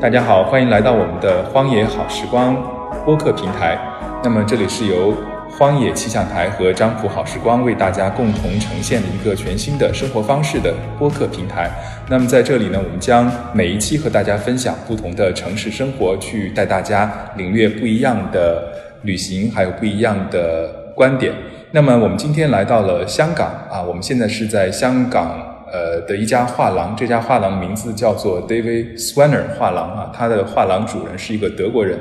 大家好，欢迎来到我们的荒野好时光播客平台。那么这里是由荒野气象台和张浦好时光为大家共同呈现的一个全新的生活方式的播客平台。那么在这里呢，我们将每一期和大家分享不同的城市生活，去带大家领略不一样的旅行，还有不一样的观点。那么我们今天来到了香港啊，我们现在是在香港呃的一家画廊，这家画廊名字叫做 David Swanner 画廊啊，它的画廊主人是一个德国人。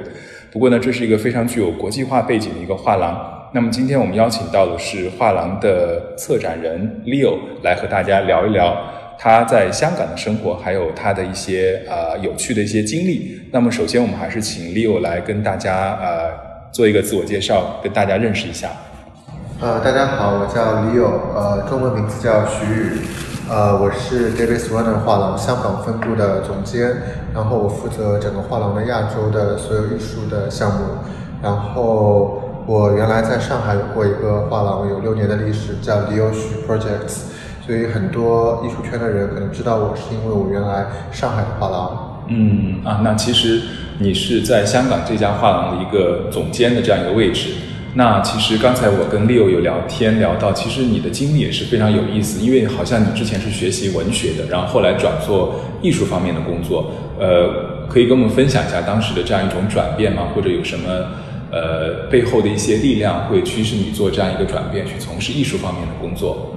不过呢，这是一个非常具有国际化背景的一个画廊。那么今天我们邀请到的是画廊的策展人 Leo 来和大家聊一聊他在香港的生活，还有他的一些呃有趣的一些经历。那么首先我们还是请 Leo 来跟大家呃做一个自我介绍，跟大家认识一下。呃，大家好，我叫 Leo，呃，中文名字叫徐宇，呃，我是 David Swanner 画廊香港分部的总监，然后我负责整个画廊的亚洲的所有艺术的项目，然后。我原来在上海有过一个画廊，有六年的历史，叫 Leo Xu Projects，所以很多艺术圈的人可能知道我，是因为我原来上海的画廊。嗯啊，那其实你是在香港这家画廊的一个总监的这样一个位置。那其实刚才我跟 Leo 有聊天聊到，其实你的经历也是非常有意思，因为好像你之前是学习文学的，然后后来转做艺术方面的工作。呃，可以跟我们分享一下当时的这样一种转变吗？或者有什么？呃，背后的一些力量会驱使你做这样一个转变，去从事艺术方面的工作。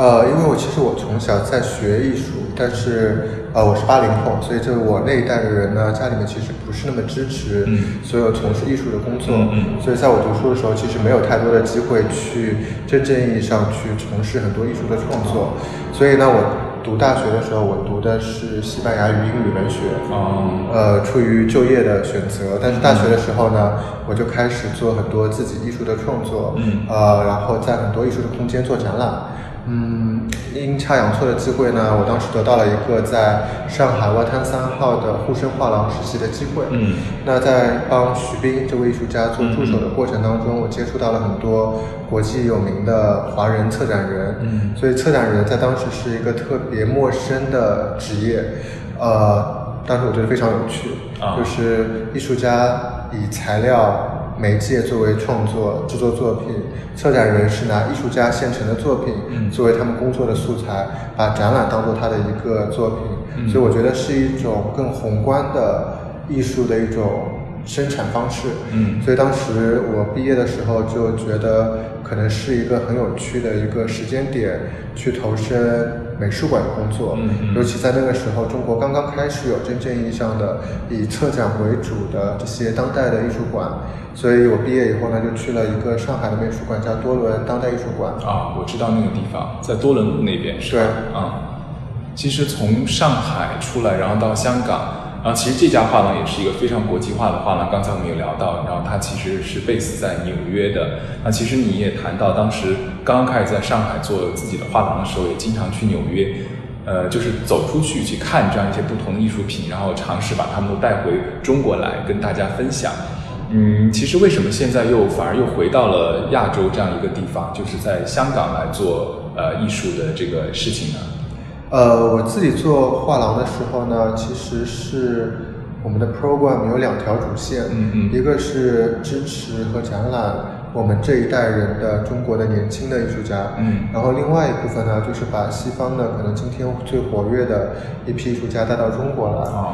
呃，因为我其实我从小在学艺术，但是呃我是八零后，所以就我那一代的人呢，家里面其实不是那么支持所有从事艺术的工作，所以在我读书的时候，其实没有太多的机会去真正意义上去从事很多艺术的创作，所以呢我。读大学的时候，我读的是西班牙语英语文学，呃，出于就业的选择。但是大学的时候呢，我就开始做很多自己艺术的创作，呃，然后在很多艺术的空间做展览。嗯，阴差阳错的机会呢，我当时得到了一个在上海外滩三号的沪深画廊实习的机会。嗯，那在帮徐冰这位艺术家做助手的过程当中，我接触到了很多国际有名的华人策展人。嗯，所以策展人在当时是一个特别陌生的职业。呃，当时我觉得非常有趣，就是艺术家以材料。媒介作为创作制作作品，策展人是拿艺术家现成的作品作为他们工作的素材，把展览当做他的一个作品，所以我觉得是一种更宏观的艺术的一种。生产方式，嗯，所以当时我毕业的时候就觉得可能是一个很有趣的一个时间点，去投身美术馆的工作，嗯尤其在那个时候，中国刚刚开始有真正意义上的以策展为主的这些当代的艺术馆，所以我毕业以后呢，就去了一个上海的美术馆，叫多伦当代艺术馆。啊，我知道那个地方，在多伦路那边，是吧？啊，其实从上海出来，然后到香港。然后其实这家画廊也是一个非常国际化的画廊。刚才我们有聊到，然后它其实是 base 在纽约的。那其实你也谈到，当时刚刚开始在上海做自己的画廊的时候，也经常去纽约，呃，就是走出去去看这样一些不同的艺术品，然后尝试把它们都带回中国来跟大家分享。嗯，其实为什么现在又反而又回到了亚洲这样一个地方，就是在香港来做呃艺术的这个事情呢？呃，我自己做画廊的时候呢，其实是我们的 program 有两条主线，嗯嗯，一个是支持和展览我们这一代人的中国的年轻的艺术家，嗯，然后另外一部分呢，就是把西方的可能今天最活跃的一批艺术家带到中国来，啊，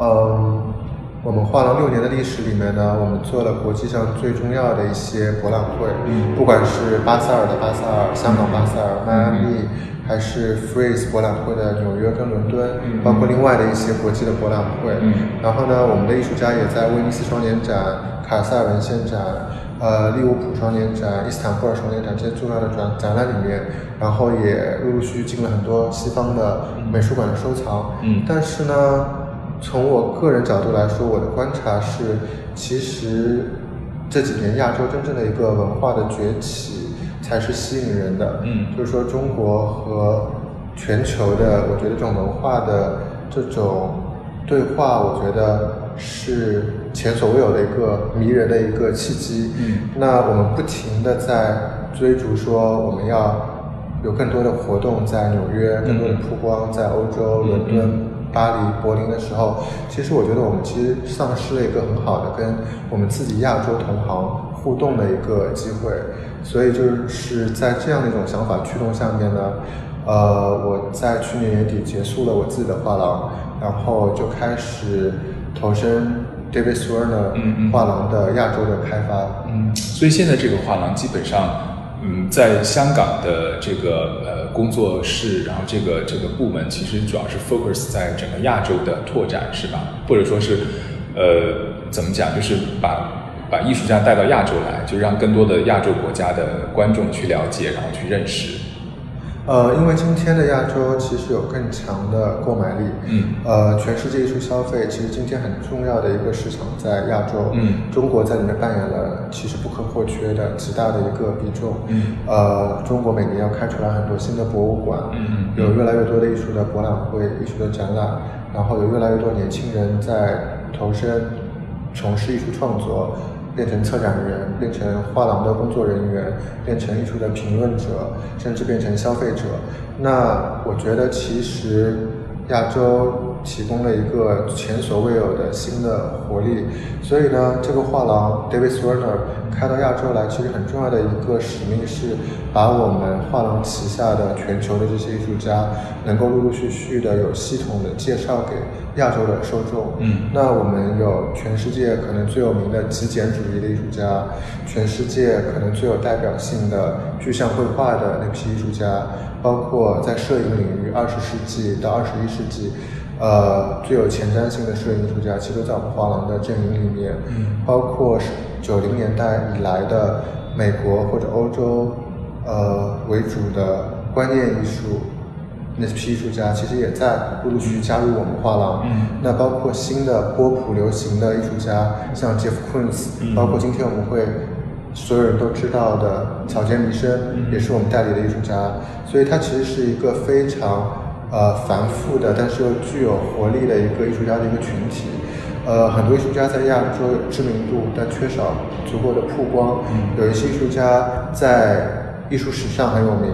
嗯，我们画廊六年的历史里面呢，我们做了国际上最重要的一些博览会，嗯，不管是巴塞尔的巴塞尔、香港巴塞尔、迈阿密。还是 Freeze 博览会的纽约跟伦敦，包括另外的一些国际的博览会。然后呢，我们的艺术家也在威尼斯双年展、卡塞尔文献展、呃利物浦双年展、伊斯坦布尔双年展这些重要的展展览里面，然后也陆陆续续进了很多西方的美术馆的收藏。嗯，但是呢，从我个人角度来说，我的观察是，其实这几年亚洲真正的一个文化的崛起。才是吸引人的，嗯，就是说中国和全球的，我觉得这种文化的这种对话，我觉得是前所未有的一个迷人的一个契机。嗯，那我们不停的在追逐，说我们要有更多的活动在纽约，更多的曝光在欧洲、伦敦、巴黎、柏林的时候，其实我觉得我们其实丧失了一个很好的跟我们自己亚洲同行互动的一个机会。所以就是在这样的一种想法驱动下面呢，呃，我在去年年底结束了我自己的画廊，然后就开始投身 David Swerner 画廊的亚洲的开发。嗯，所以现在这个画廊基本上，嗯，在香港的这个呃工作室，然后这个这个部门其实主要是 focus 在整个亚洲的拓展，是吧？或者说是，呃，怎么讲，就是把。把艺术家带到亚洲来，就让更多的亚洲国家的观众去了解，然后去认识。呃，因为今天的亚洲其实有更强的购买力。嗯。呃，全世界艺术消费其实今天很重要的一个市场在亚洲。嗯。中国在里面扮演了其实不可或缺的极大的一个比重。嗯。呃，中国每年要开出来很多新的博物馆。嗯。有越来越多的艺术的博览会、艺术的展览，然后有越来越多年轻人在投身从事艺术创作。变成策展人，变成画廊的工作人员，变成艺术的评论者，甚至变成消费者。那我觉得，其实亚洲提供了一个前所未有的新的活力。所以呢，这个画廊 David Swerner。开到亚洲来，其实很重要的一个使命是把我们画廊旗下的全球的这些艺术家，能够陆陆续续的有系统的介绍给亚洲的受众。嗯，那我们有全世界可能最有名的极简主义的艺术家，全世界可能最有代表性的具象绘画的那批艺术家，包括在摄影领域二十世纪到二十一世纪，呃，最有前瞻性的摄影艺术家，其实都在我们画廊的阵营里面。嗯，包括是。九零年代以来的美国或者欧洲，呃为主的观念艺术那批艺术家，其实也在陆陆续续加入我们画廊。嗯。那包括新的波普流行的艺术家，像 Jeff Koons，包括今天我们会所有人都知道的草间弥生，也是我们代理的艺术家。所以它其实是一个非常呃繁复的，但是又具有活力的一个艺术家的一个群体。呃，很多艺术家在亚洲有知名度，但缺少足够的曝光。有一些艺术家在艺术史上很有名，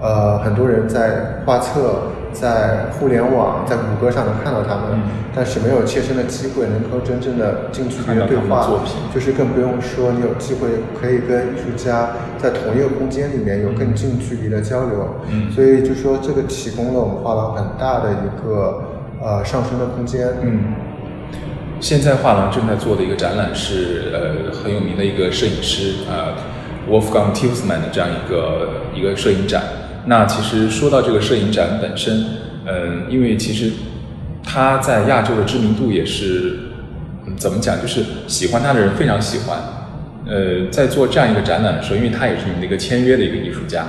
呃，很多人在画册、在互联网、在谷歌上能看到他们，但是没有切身的机会能够真正的近距离的对话，就是更不用说你有机会可以跟艺术家在同一个空间里面有更近距离的交流。嗯，所以就说这个提供了我们画廊很大的一个呃上升的空间。嗯。现在画廊正在做的一个展览是，呃，很有名的一个摄影师，呃，Wolfgang Tiersman 的这样一个一个摄影展。那其实说到这个摄影展本身，嗯，因为其实他在亚洲的知名度也是，怎么讲，就是喜欢他的人非常喜欢。呃，在做这样一个展览的时候，因为他也是你们的一个签约的一个艺术家，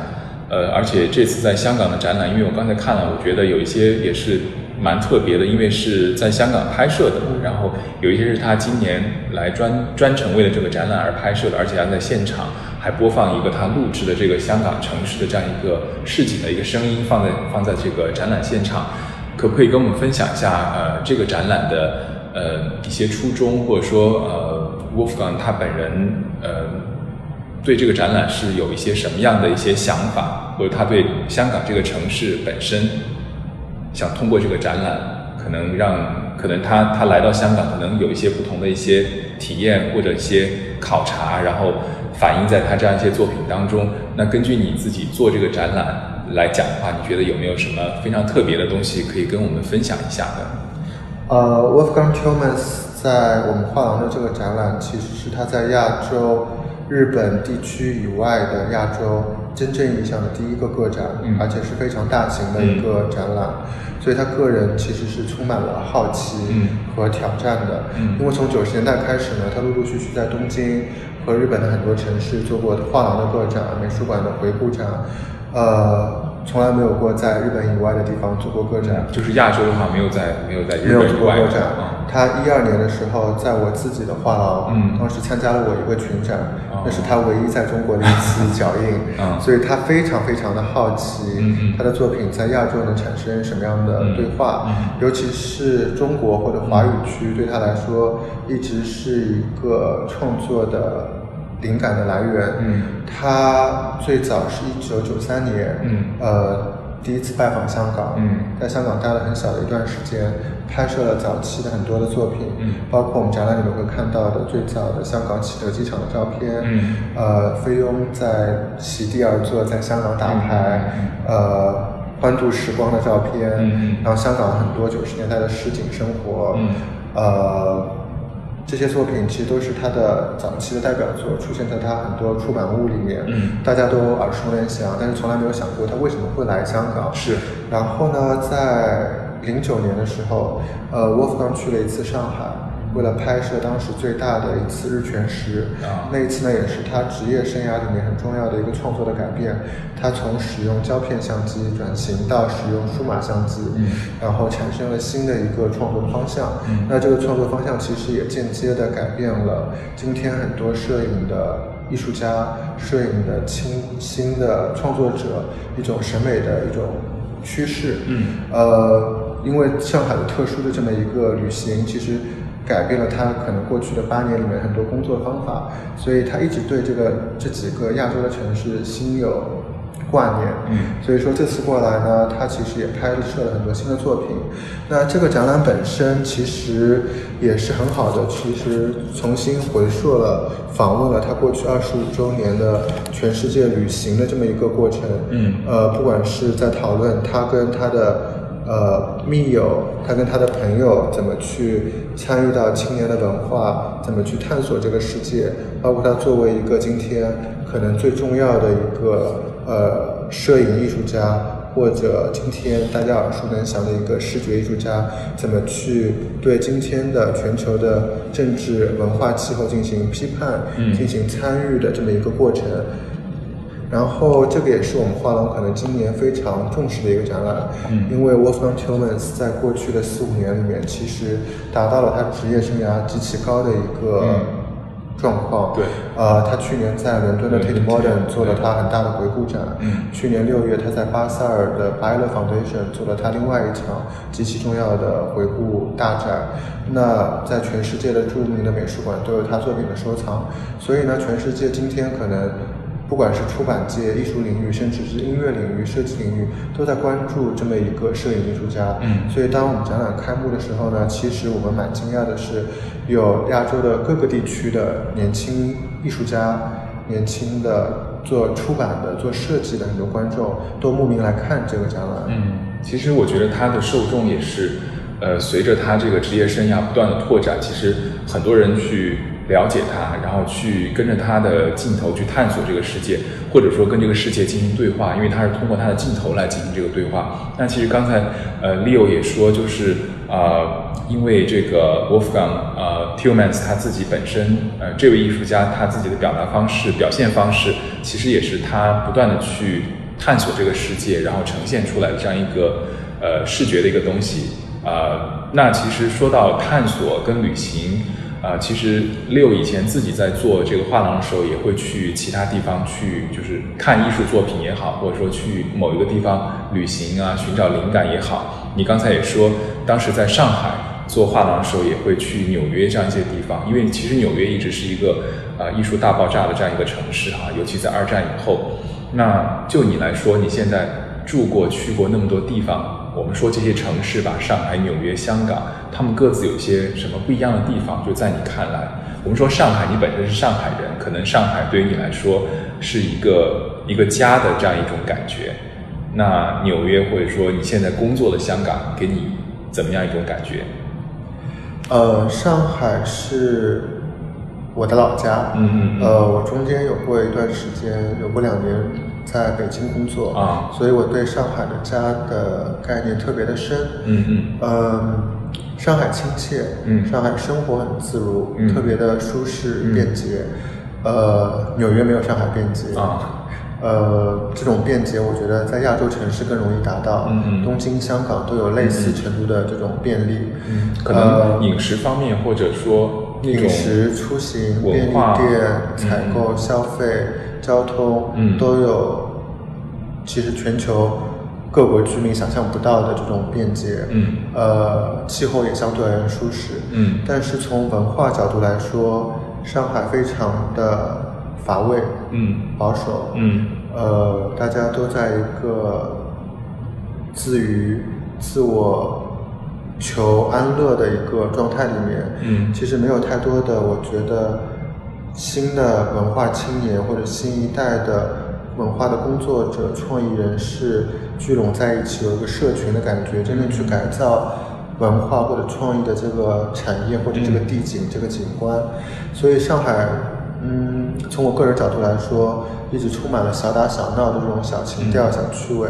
呃，而且这次在香港的展览，因为我刚才看了，我觉得有一些也是。蛮特别的，因为是在香港拍摄的，然后有一些是他今年来专专程为了这个展览而拍摄的，而且还在现场还播放一个他录制的这个香港城市的这样一个市井的一个声音，放在放在这个展览现场，可不可以跟我们分享一下呃这个展览的呃一些初衷，或者说呃 Wolfgang 他本人呃对这个展览是有一些什么样的一些想法，或者他对香港这个城市本身。想通过这个展览，可能让可能他他来到香港，可能有一些不同的一些体验或者一些考察，然后反映在他这样一些作品当中。那根据你自己做这个展览来讲的话，你觉得有没有什么非常特别的东西可以跟我们分享一下的？呃，Wolfgang Tillmans 在我们画廊的这个展览，其实是他在亚洲、日本地区以外的亚洲真正意义上的第一个个展，而且是非常大型的一个展览。所以他个人其实是充满了好奇和挑战的，因为从九十年代开始呢，他陆陆续续在东京和日本的很多城市做过画廊的个展、美术馆的回顾展，呃，从来没有过在日本以外的地方做过个展，就是亚洲的话没有在没有在没有做过个展。他一二年的时候，在我自己的画廊，嗯，当时参加了我一个群展，那是他唯一在中国的一次 脚印，嗯，所以他非常非常的好奇，嗯他的作品在亚洲能产生什么样的对话，嗯，尤其是中国或者华语区对他来说，一直是一个创作的灵感的来源，嗯，他最早是一九九三年，嗯，呃。第一次拜访香港，嗯，在香港待了很小的一段时间，拍摄了早期的很多的作品，嗯，包括我们展览里面会看到的最早的香港启德机场的照片，嗯，呃，菲佣在席地而坐在香港打牌，呃，欢度时光的照片，嗯，然后香港很多九十年代的市井生活，嗯，呃。这些作品其实都是他的早期的代表作，出现在他很多出版物里面，嗯，大家都耳熟能详，但是从来没有想过他为什么会来香港。是，然后呢，在零九年的时候，呃，，Wolf Gang 去了一次上海。为了拍摄当时最大的一次日全食，那一次呢，也是他职业生涯里面很重要的一个创作的改变。他从使用胶片相机转型到使用数码相机，然后产生了新的一个创作方向。那这个创作方向其实也间接的改变了今天很多摄影的艺术家、摄影的新新的创作者一种审美的一种趋势。嗯，呃，因为上海的特殊的这么一个旅行，其实。改变了他可能过去的八年里面很多工作方法，所以他一直对这个这几个亚洲的城市心有挂念。嗯，所以说这次过来呢，他其实也拍摄了很多新的作品。那这个展览本身其实也是很好的，其实重新回溯了、访问了他过去二十五周年的全世界旅行的这么一个过程。嗯，呃，不管是在讨论他跟他的。呃，密友，他跟他的朋友怎么去参与到青年的文化，怎么去探索这个世界，包括他作为一个今天可能最重要的一个呃摄影艺术家，或者今天大家耳熟能详的一个视觉艺术家，怎么去对今天的全球的政治文化气候进行批判，进行参与的这么一个过程。然后这个也是我们画廊可能今年非常重视的一个展览，嗯，因为 Wolfgang Tillmans 在过去的四五年里面，其实达到了他职业生涯极其高的一个状况，对，呃，他去年在伦敦的 Tate Modern 做了他很大的回顾展，嗯，去年六月他在巴塞尔的 Bayer Foundation 做了他另外一场极其重要的回顾大展，那在全世界的著名的美术馆都有他作品的收藏，所以呢，全世界今天可能。不管是出版界、艺术领域，甚至是音乐领域、设计领域，都在关注这么一个摄影艺术家。嗯，所以当我们展览开幕的时候呢，其实我们蛮惊讶的是，有亚洲的各个地区的年轻艺术家、年轻的做出版的、做设计的很多观众都慕名来看这个展览。嗯，其实我觉得他的受众也是，呃，随着他这个职业生涯不断的拓展，其实很多人去。了解他，然后去跟着他的镜头去探索这个世界，或者说跟这个世界进行对话，因为他是通过他的镜头来进行这个对话。那其实刚才呃，Leo 也说，就是呃，因为这个 Wolfgang 呃 Tillmans 他自己本身呃这位艺术家他自己的表达方式、表现方式，其实也是他不断的去探索这个世界，然后呈现出来的这样一个呃视觉的一个东西。呃，那其实说到探索跟旅行。啊，其实六以前自己在做这个画廊的时候，也会去其他地方去，就是看艺术作品也好，或者说去某一个地方旅行啊，寻找灵感也好。你刚才也说，当时在上海做画廊的时候，也会去纽约这样一些地方，因为其实纽约一直是一个啊艺术大爆炸的这样一个城市哈，尤其在二战以后。那就你来说，你现在住过、去过那么多地方。我们说这些城市吧，上海、纽约、香港，他们各自有些什么不一样的地方？就在你看来，我们说上海，你本身是上海人，可能上海对于你来说是一个一个家的这样一种感觉。那纽约或者说你现在工作的香港，给你怎么样一种感觉？呃，上海是我的老家，嗯嗯，呃，我中间有过一段时间，有过两年。在北京工作啊，所以我对上海的家的概念特别的深。嗯嗯。嗯，上海亲切。嗯。上海生活很自如，特别的舒适便捷。呃，纽约没有上海便捷。啊。呃，这种便捷，我觉得在亚洲城市更容易达到。嗯嗯东京、香港都有类似程度的这种便利。嗯，可能饮食方面，或者说饮食、出行、便利店、嗯采购、消费、交通，嗯都有。其实全球各国居民想象不到的这种便捷。嗯呃，气候也相对而言舒适。嗯但是从文化角度来说，上海非常的乏味、嗯保守。嗯呃，大家都在一个自娱、自我求安乐的一个状态里面。嗯其实没有太多的，我觉得新的文化青年或者新一代的文化的工作者、创意人士聚拢在一起，有一个社群的感觉，真正去改造文化或者创意的这个产业或者这个地景、这个景观。所以上海，嗯，从我个人角度来说，一直充满了小打小闹的这种小情调、小趣味，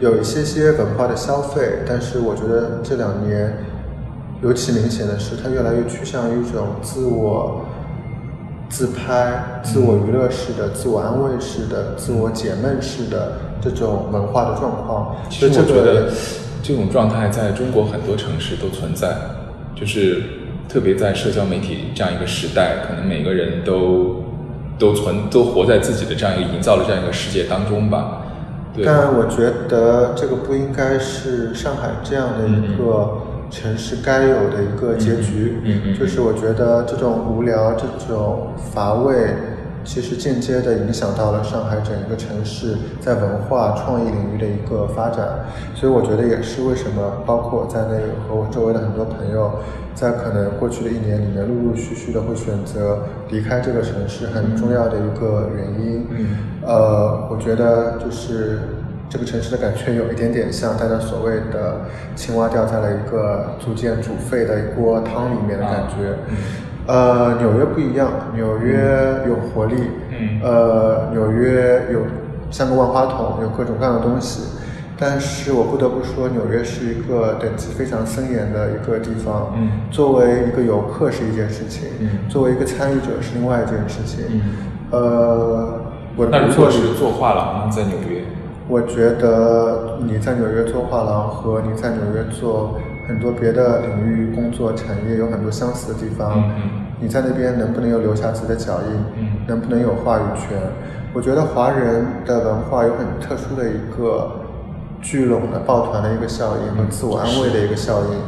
有一些些文化的消费，但是我觉得这两年。尤其明显的是，它越来越趋向于一种自我自拍、自我娱乐式的、自我安慰式的、自我解闷式的这种文化的状况。其实我觉得这种状态在中国很多城市都存在，就是特别在社交媒体这样一个时代，可能每个人都都存都活在自己的这样一个营造的这样一个世界当中吧。对，但我觉得这个不应该是上海这样的一个城市该有的一个结局。就是我觉得这种无聊、这种乏味，其实间接的影响到了上海整个城市在文化创意领域的一个发展。所以我觉得也是为什么，包括我在内和我周围的很多朋友，在可能过去的一年里面，陆陆续续的会选择离开这个城市，很重要的一个原因。嗯呃，我觉得就是这个城市的感觉有一点点像大家所谓的青蛙掉在了一个逐渐煮沸的一锅汤里面的感觉。嗯呃，纽约不一样，纽约有活力，嗯呃，纽约有像个万花筒，有各种各样的东西。但是我不得不说，纽约是一个等级非常森严的一个地方。嗯作为一个游客是一件事情，嗯作为一个参与者是另外一件事情。嗯呃，我那如做果是做画廊呢，在纽约，我觉得你在纽约做画廊和你在纽约做很多别的领域工作产业有很多相似的地方。你在那边能不能有留下自己的脚印？嗯能不能有话语权？我觉得华人的文化有很特殊的一个聚拢的抱团的一个效应和自我安慰的一个效应。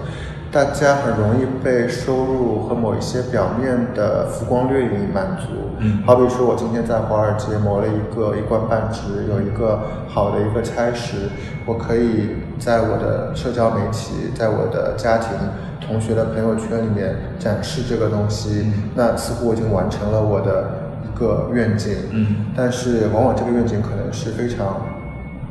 大家很容易被收入和某一些表面的浮光掠影满足。嗯。好比说，我今天在华尔街谋了一个一官半职，有一个好的一个差事，我可以在我的社交媒体，在我的家庭、同学的朋友圈里面展示这个东西，嗯。那似乎我已经完成了我的一个愿景。嗯。但是往往这个愿景可能是非常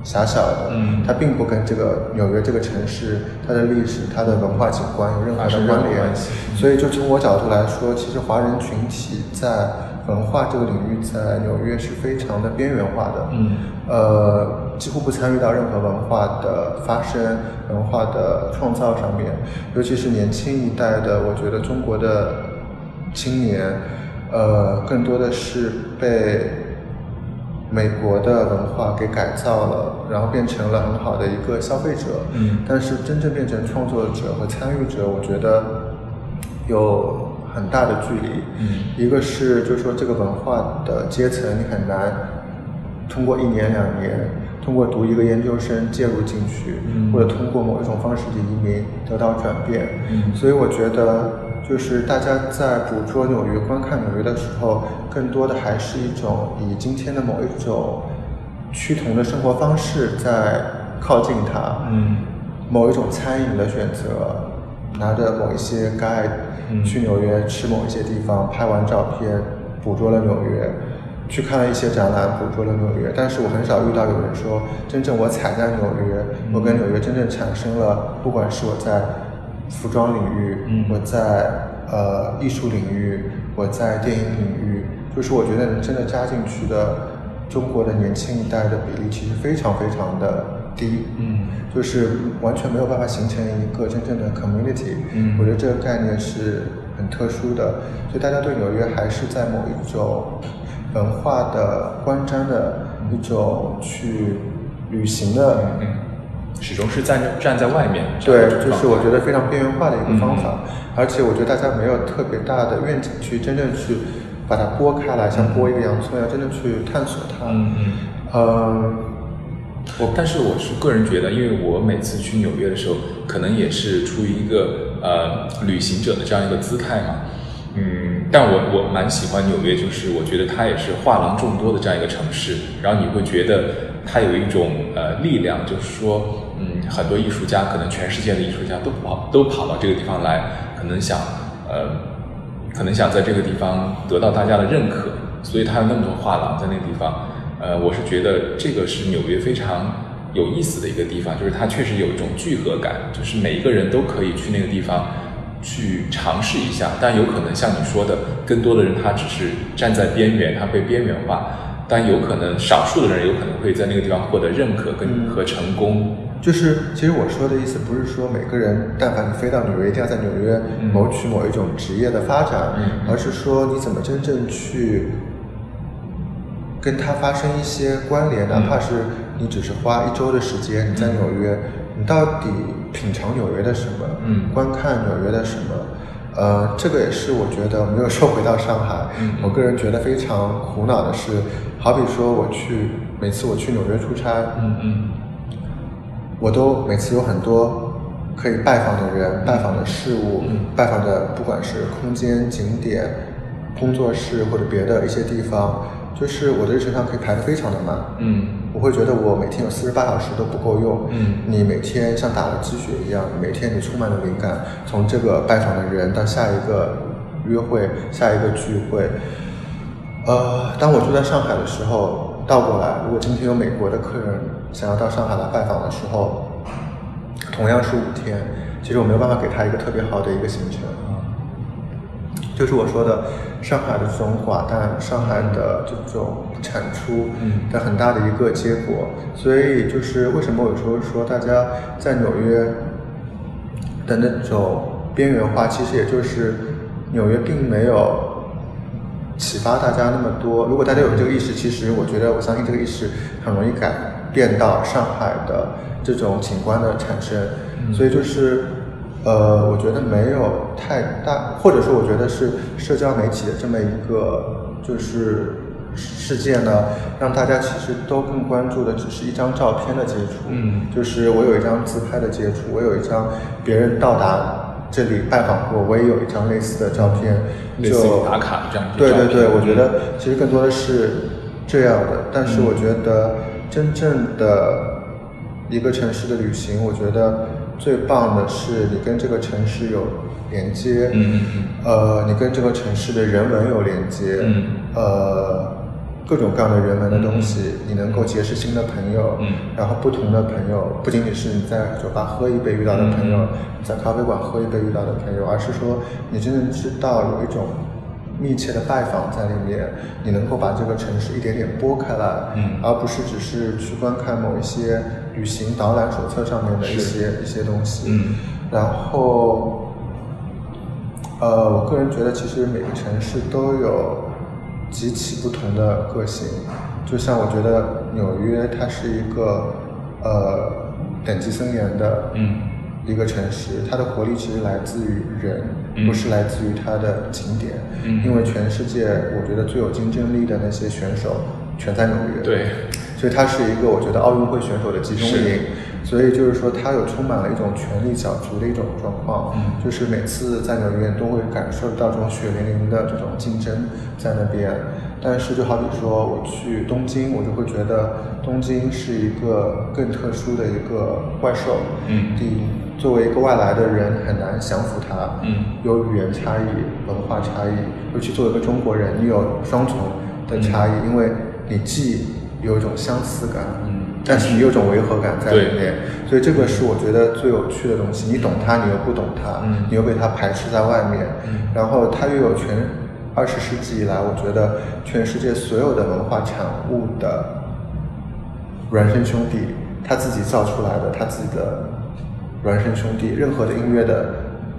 狭小的，嗯。它并不跟这个纽约这个城市、它的历史、它的文化景观有任何的关联。所以，就从我角度来说，其实华人群体在文化这个领域，在纽约是非常的边缘化的。嗯呃，几乎不参与到任何文化的发生、文化的创造上面，尤其是年轻一代的，我觉得中国的青年，呃，更多的是被美国的文化给改造了，然后变成了很好的一个消费者。嗯但是真正变成创作者和参与者，我觉得有很大的距离。嗯一个是就是说这个文化的阶层，你很难通过一年两年，通过读一个研究生介入进去，嗯或者通过某一种方式的移民得到转变。嗯所以我觉得，就是大家在捕捉纽约、观看纽约的时候，更多的还是一种以今天的某一种趋同的生活方式在靠近它。嗯某一种餐饮的选择，拿着某一些 guide 嗯。去纽约吃某一些地方，拍完照片，捕捉了纽约，去看了一些展览，捕捉了纽约。但是我很少遇到有人说，真正我踩在纽约，嗯。我跟纽约真正产生了，不管是我在服装领域，嗯。我在呃艺术领域，我在电影领域，就是我觉得能真的加进去的中国的年轻一代的比例其实非常非常的低。嗯就是完全没有办法形成一个真正的 community。嗯我觉得这个概念是很特殊的，所以大家对纽约还是在某一种文化的观瞻的一种去旅行的，嗯，始终是站站在外面。对，就是我觉得非常边缘化的一个方法，而且我觉得大家没有特别大的愿景去真正去把它剥开来，像剥一个洋葱一样，真正去探索它。嗯嗯。嗯，我但是我是个人觉得，因为我每次去纽约的时候，可能也是出于一个呃旅行者的这样一个姿态嘛。嗯，但我我蛮喜欢纽约，就是我觉得它也是画廊众多的这样一个城市，然后你会觉得它有一种呃力量，就是说，嗯，很多艺术家，可能全世界的艺术家都跑都跑到这个地方来，可能想呃，可能想在这个地方得到大家的认可，所以它有那么多画廊在那个地方。呃，我是觉得这个是纽约非常有意思的一个地方，就是它确实有一种聚合感，就是每一个人都可以去那个地方。去尝试一下，但有可能像你说的，更多的人他只是站在边缘，他被边缘化。但有可能少数的人有可能会在那个地方获得认可跟和成功。就是，其实我说的意思不是说每个人，但凡你飞到纽约，一定要在纽约谋取某一种职业的发展，而是说你怎么真正去跟它发生一些关联，哪怕是你只是花一周的时间，你在纽约。你到底品尝纽约的什么？嗯，观看纽约的什么？呃，这个也是我觉得没有说回到上海，我个人觉得非常苦恼的是，好比说我去每次我去纽约出差，嗯嗯，我都每次有很多可以拜访的人、拜访的事物、拜访的不管是空间、景点、工作室或者别的一些地方，就是我的日程上可以排得非常的满，嗯。我会觉得我每天有四十八小时都不够用。嗯，你每天像打了鸡血一样，每天你充满了灵感，从这个拜访的人到下一个约会、下一个聚会。呃，当我住在上海的时候，倒过来，如果今天有美国的客人想要到上海来拜访的时候，同样是五天，其实我没有办法给他一个特别好的一个行程。就是我说的，上海的这种寡淡，上海的这种产出的很大的一个结果。所以就是为什么有时候说大家在纽约的那种边缘化，其实也就是纽约并没有启发大家那么多。如果大家有这个意识，其实我觉得我相信这个意识很容易改变到上海的这种景观的产生。所以就是。呃，我觉得没有太大，或者说我觉得是社交媒体的这么一个就是世界呢，让大家其实都更关注的只是一张照片的接触，嗯，就是我有一张自拍的接触，我有一张别人到达这里拜访过，我也有一张类似的照片，就打卡这样。对对对，我觉得其实更多的是这样的，但是我觉得真正的一个城市的旅行，我觉得。最棒的是你跟这个城市有连接，嗯嗯呃，你跟这个城市的人文有连接，嗯，呃，各种各样的人文的东西，你能够结识新的朋友，嗯，然后不同的朋友，不仅仅是你在酒吧喝一杯遇到的朋友，在咖啡馆喝一杯遇到的朋友，而是说你真的知道有一种密切的拜访在里面，你能够把这个城市一点点拨开来，嗯，而不是只是去观看某一些。旅行导览手册上面的一些一些东西，嗯，然后，呃，我个人觉得其实每个城市都有极其不同的个性，就像我觉得纽约它是一个呃等级森严的，嗯，一个城市，它的活力其实来自于人，不是来自于它的景点，嗯，因为全世界我觉得最有竞争力的那些选手全在纽约，对。所以它是一个我觉得奥运会选手的集中营，所以就是说它有充满了一种权力角逐的一种状况，就是每次在纽约都会感受到这种血淋淋的这种竞争在那边。但是就好比说我去东京，我就会觉得东京是一个更特殊的一个怪兽，嗯，第一作为一个外来的人很难降服它，嗯，有语言差异、文化差异，尤其作为一个中国人，你有双重的差异，因为你既有一种相似感，嗯，但是你有种违和感在里面，所以这个是我觉得最有趣的东西。你懂它，你又不懂它，嗯，你又被它排斥在外面，嗯，然后它又有全二十世纪以来，我觉得全世界所有的文化产物的孪生兄弟，他自己造出来的他自己的孪生兄弟，任何的音乐的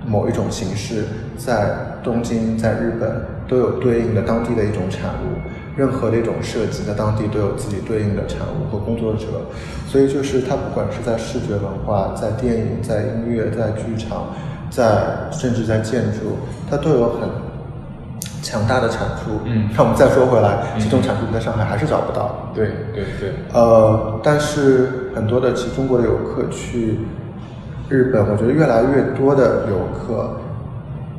某一种形式，在东京，在日本都有对应的当地的一种产物。任何的一种设计，在当地都有自己对应的产物和工作者，所以就是它不管是在视觉文化、在电影、在音乐、在剧场、在甚至在建筑，它都有很强大的产出。嗯，那我们再说回来，这种产出在上海还是找不到。对对对。呃，但是很多的其实中国的游客去日本，我觉得越来越多的游客。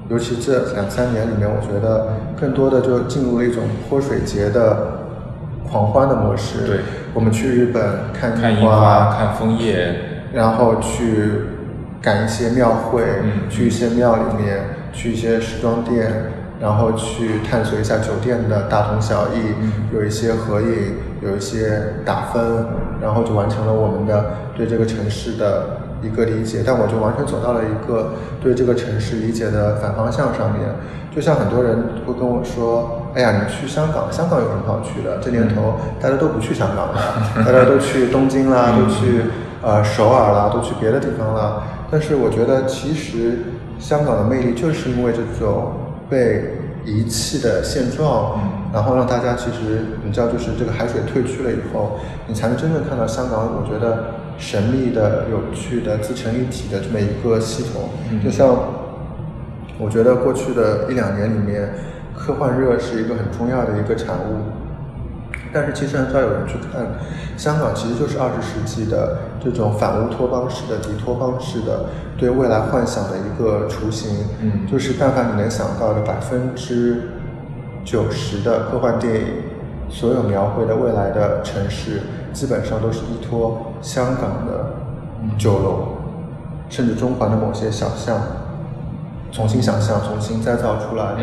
尤其这两三年里面，我觉得更多的就进入了一种泼水节的狂欢的模式。对，我们去日本看看樱花、看枫叶，然后去赶一些庙会，去一些庙里面，去一些时装店，然后去探索一下酒店的大同小异，有一些合影，有一些打分，然后就完成了我们的对这个城市的。一个理解，但我就完全走到了一个对这个城市理解的反方向上面。就像很多人会跟我说：“哎呀，你去香港，香港有什么好去的？这年头大家都不去香港了，大家都去东京啦，都去呃首尔啦，都去别的地方了。”但是我觉得，其实香港的魅力就是因为这种被遗弃的现状，然后让大家其实你知道，就是这个海水退去了以后，你才能真正看到香港。我觉得。神秘的、有趣的、自成一体的这么一个系统，就像我觉得过去的一两年里面，科幻热是一个很重要的一个产物。但是其实很少有人去看，香港其实就是二十世纪的这种反乌托邦式的、敌托邦式的对未来幻想的一个雏形。嗯，就是但凡你能想到的百分之九十的科幻电影，所有描绘的未来的城市。基本上都是依托香港的酒楼，甚至中环的某些小巷，重新想象、重新再造出来的。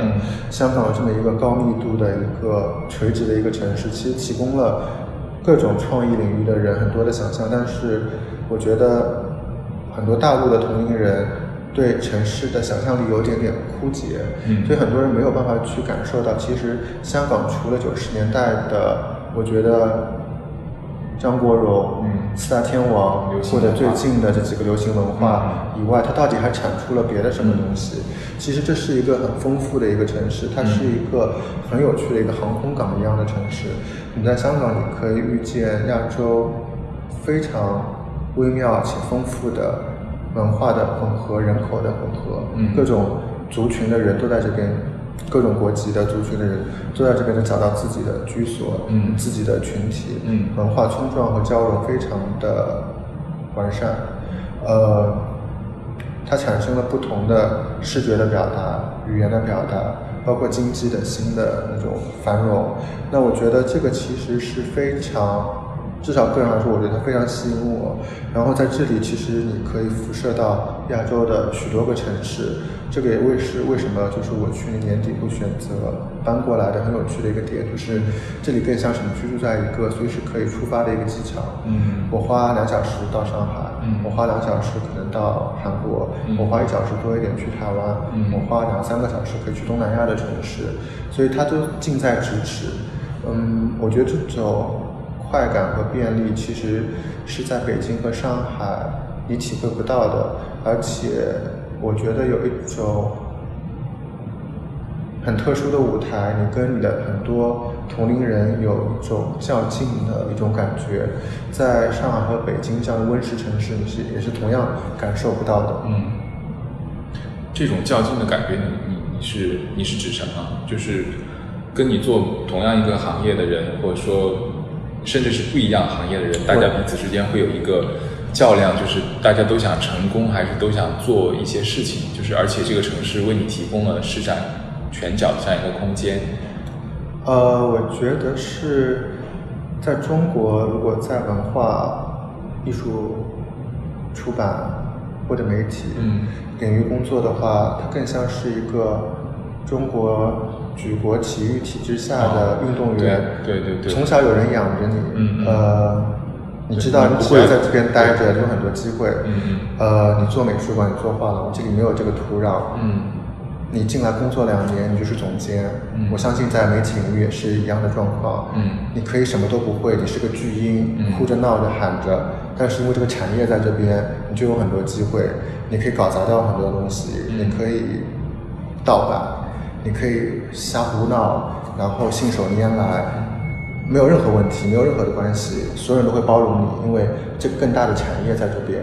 香港有这么一个高密度的一个垂直的一个城市，其实提供了各种创意领域的人很多的想象。但是，我觉得很多大陆的同龄人对城市的想象力有点点枯竭，所以很多人没有办法去感受到，其实香港除了九十年代的，我觉得。张国荣、嗯四大天王或者最近的这几个流行文化以外，它到底还产出了别的什么东西？其实这是一个很丰富的一个城市，它是一个很有趣的一个航空港一样的城市。你在香港，你可以遇见亚洲非常微妙且丰富的文化的混合、人口的混合，各种族群的人都在这边。各种国籍的族群的人都在这边能找到自己的居所，嗯，自己的群体，嗯，文化冲撞和交融非常的完善，呃，它产生了不同的视觉的表达、语言的表达，包括经济的新的那种繁荣。那我觉得这个其实是非常。至少个人来说，我觉得它非常吸引我。然后在这里，其实你可以辐射到亚洲的许多个城市。这个也为是为什么，就是我去年年底会选择搬过来的很有趣的一个点，就是这里更像是你居住在一个随时可以出发的一个机场。嗯，我花两小时到上海，嗯，我花两小时可能到韩国，我花一小时多一点去台湾，嗯，我花两三个小时可以去东南亚的城市，所以它都近在咫尺。嗯，我觉得这种。快感和便利其实是在北京和上海你体会不到的，而且我觉得有一种很特殊的舞台，你跟你的很多同龄人有一种较劲的一种感觉，在上海和北京这样的温室城市，你是也是同样感受不到的。嗯，这种较劲的感觉，你你你是你是指什么？就是跟你做同样一个行业的人，或者说。甚至是不一样行业的人，大家彼此之间会有一个较量，就是大家都想成功，还是都想做一些事情，就是而且这个城市为你提供了施展拳脚的这样一个空间。呃，我觉得是在中国，如果在文化艺术出版或者媒体领域工作的话，它更像是一个中国。举国体育体制下的运动员，对对对，从小有人养着你，呃，你知道你只要在这边待着，有很多机会，呃，你做美术馆，你做画廊，这里没有这个土壤，嗯，你进来工作两年，你就是总监，我相信在媒体领域也是一样的状况，嗯，你可以什么都不会，你是个巨婴，哭着闹着喊着，但是因为这个产业在这边，你就有很多机会，你可以搞砸掉很多东西，你可以盗版。你可以瞎胡闹，然后信手拈来，没有任何问题，没有任何的关系，所有人都会包容你，因为这个更大的产业在这边，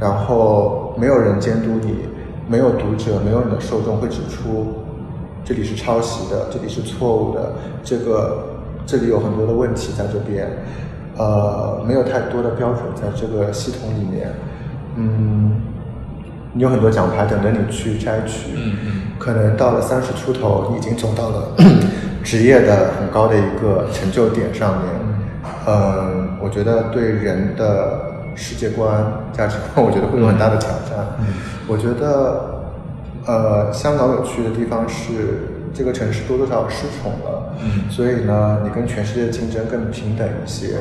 然后没有人监督你，没有读者，没有你的受众会指出这里是抄袭的，这里是错误的，这个这里有很多的问题在这边，呃，没有太多的标准在这个系统里面，嗯。你有很多奖牌等着你去摘取，嗯嗯，可能到了三十出头，你已经走到了职业的很高的一个成就点上面，嗯，我觉得对人的世界观、价值观，我觉得会有很大的挑战。嗯，我觉得，呃，香港有趣的地方是这个城市多多少少失宠了，嗯，所以呢，你跟全世界竞争更平等一些。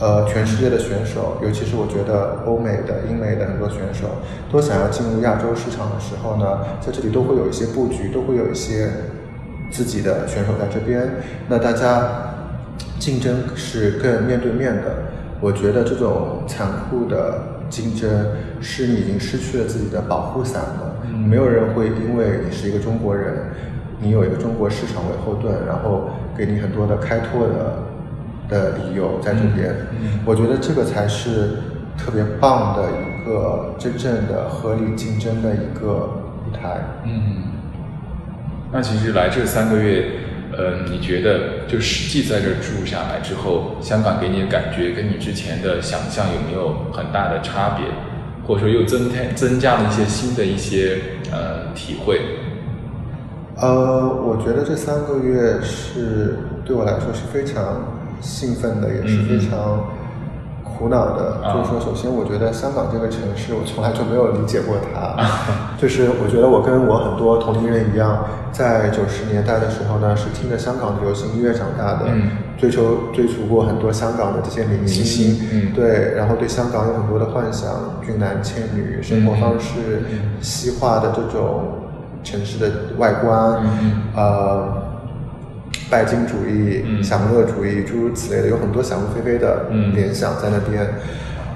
呃，全世界的选手，尤其是我觉得欧美的、英美的很多选手，都想要进入亚洲市场的时候呢，在这里都会有一些布局，都会有一些自己的选手在这边。那大家竞争是更面对面的。我觉得这种残酷的竞争，是你已经失去了自己的保护伞了。没有人会因为你是一个中国人，你有一个中国市场为后盾，然后给你很多的开拓的。的理由在这边，我觉得这个才是特别棒的一个真正的合理竞争的一个舞台。嗯，那其实来这三个月，呃，你觉得就实际在这住下来之后，香港给你的感觉跟你之前的想象有没有很大的差别，或者说又增添增加了一些新的一些呃体会？呃，我觉得这三个月是对我来说是非常。兴奋的也是非常苦恼的，就是说，首先我觉得香港这个城市，我从来就没有理解过它。就是我觉得我跟我很多同龄人一样，在九十年代的时候呢，是听着香港的流行音乐长大的，追求追逐过很多香港的这些明星，对，然后对香港有很多的幻想，俊男倩女，生活方式，西化的这种城市的外观，呃。拜金主义、享乐主义，诸如此类的，有很多想入非非的联想在那边。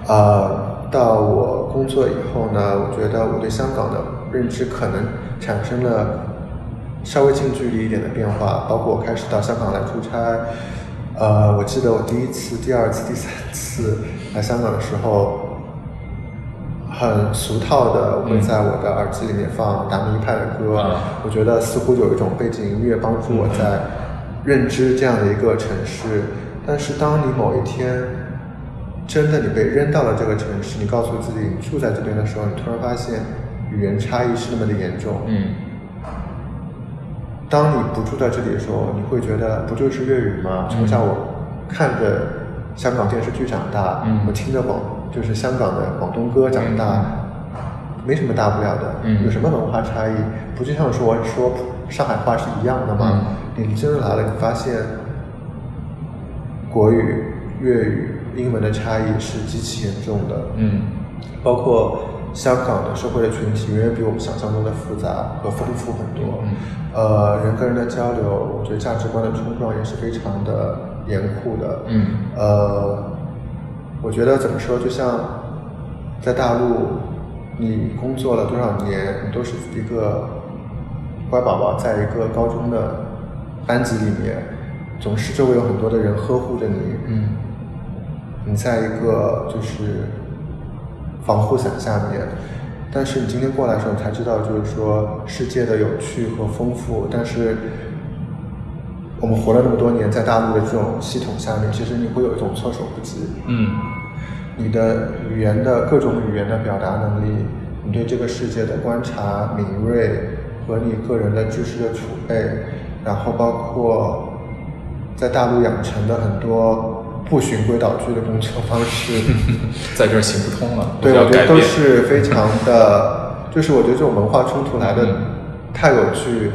呃，到我工作以后呢，我觉得我对香港的认知可能产生了稍微近距离一点的变化。包括我开始到香港来出差，呃，我记得我第一次、第二次、第三次来香港的时候，很俗套的会在我的耳机里面放达明一派的歌，我觉得似乎有一种背景音乐帮助我在。认知这样的一个城市，但是当你某一天真的你被扔到了这个城市，你告诉自己你住在这边的时候，你突然发现语言差异是那么的严重。嗯。当你不住在这里的时候，你会觉得不就是粤语吗？从小我看着香港电视剧长大，我听着广就是香港的广东歌长大，没什么大不了的。嗯。有什么文化差异？不就像说说上海话是一样的吗？你真的来了，你发现国语、粤语、英文的差异是极其严重的。嗯，包括香港的社会的群体远远比我们想象中的复杂和丰富很多。嗯，呃，人跟人的交流，我觉得价值观的冲撞也是非常的严酷的。嗯，呃，我觉得怎么说，就像在大陆，你工作了多少年，你都是一个乖宝宝，在一个高中的。班级里面，总是周围有很多的人呵护着你。嗯，你在一个就是防护伞下面，但是你今天过来的时候，你才知道，就是说世界的有趣和丰富。但是我们活了那么多年，在大陆的这种系统下面，其实你会有一种措手不及。嗯，你的语言的各种语言的表达能力，你对这个世界的观察敏锐和你个人的知识的储备。然后包括在大陆养成的很多不循规蹈矩的工作方式，在这儿行不通了。对，我觉得都是非常的，就是我觉得这种文化冲突来的太有趣，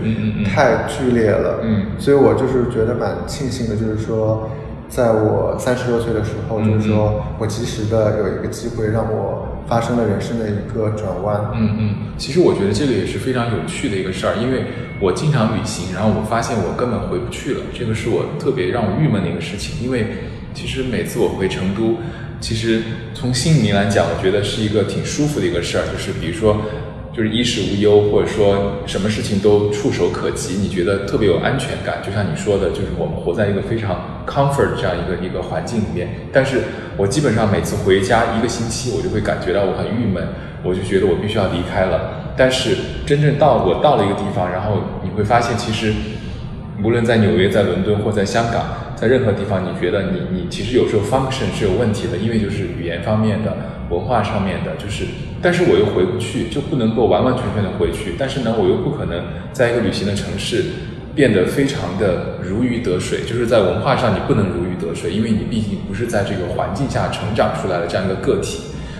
太剧烈了。嗯，所以我就是觉得蛮庆幸的，就是说。在我三十多岁的时候，就是说我及时的有一个机会，让我发生了人生的一个转弯。嗯嗯，其实我觉得这个也是非常有趣的一个事儿，因为我经常旅行，然后我发现我根本回不去了，这个是我特别让我郁闷的一个事情。因为其实每次我回成都，其实从心里面来讲，我觉得是一个挺舒服的一个事儿，就是比如说就是衣食无忧，或者说什么事情都触手可及，你觉得特别有安全感。就像你说的，就是我们活在一个非常 comfort 这样一个一个环境里面。但是我基本上每次回家一个星期，我就会感觉到我很郁闷，我就觉得我必须要离开了。但是真正到我到了一个地方，然后你会发现，其实无论在纽约、在伦敦或在香港，在任何地方，你觉得你你其实有时候 function 是有问题的，因为就是语言方面的。文化上面的，就是，但是我又回不去，就不能够完完全全的回去。但是呢，我又不可能在一个旅行的城市变得非常的如鱼得水，就是在文化上你不能如得水，因为你毕竟不是在这个环境下成长出来的这样一个个体。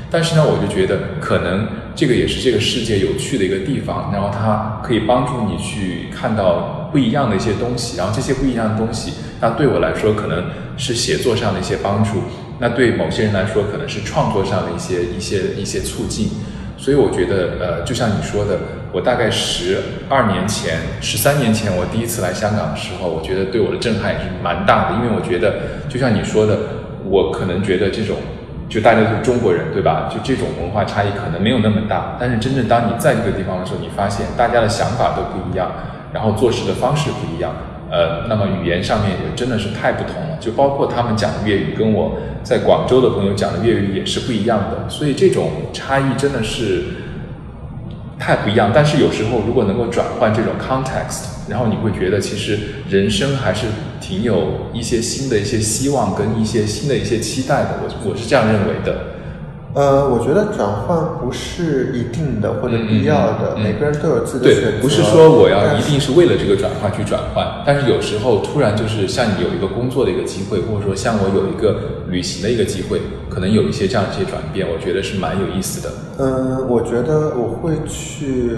但是呢，我就觉得可能这个也是这个世界有趣的一个地方，然后它可以帮助你去看到不一样的一些东西，然后这些不一样的东西，那对我来说可能是写作上的一些帮助。那对某些人来说，可能是创作上的一些一些一些促进，所以我觉得，呃，就像你说的，我大概十二年前、十三年前，我第一次来香港的时候，我觉得对我的震撼也是蛮大的，因为我觉得，就像你说的，我可能觉得这种，就大家都是中国人，对吧？就这种文化差异可能没有那么大，但是真正当你在这个地方的时候，你发现大家的想法都不一样，然后做事的方式不一样。呃，那么语言上面也真的是太不同了，就包括他们讲的粤语，跟我在广州的朋友讲的粤语也是不一样的，所以这种差异真的是太不一样。但是有时候如果能够转换这种 context，然后你会觉得其实人生还是挺有一些新的一些希望跟一些新的一些期待的，我我是这样认为的。呃，我觉得转换不是一定的或者必要的，每个人都有自己的选择。对，不是说我要一定是为了这个转换去转换，但是有时候突然就是像你有一个工作的一个机会，或者说像我有一个旅行的一个机会，可能有一些这样一些转变，我觉得是蛮有意思的。嗯，我觉得我会去。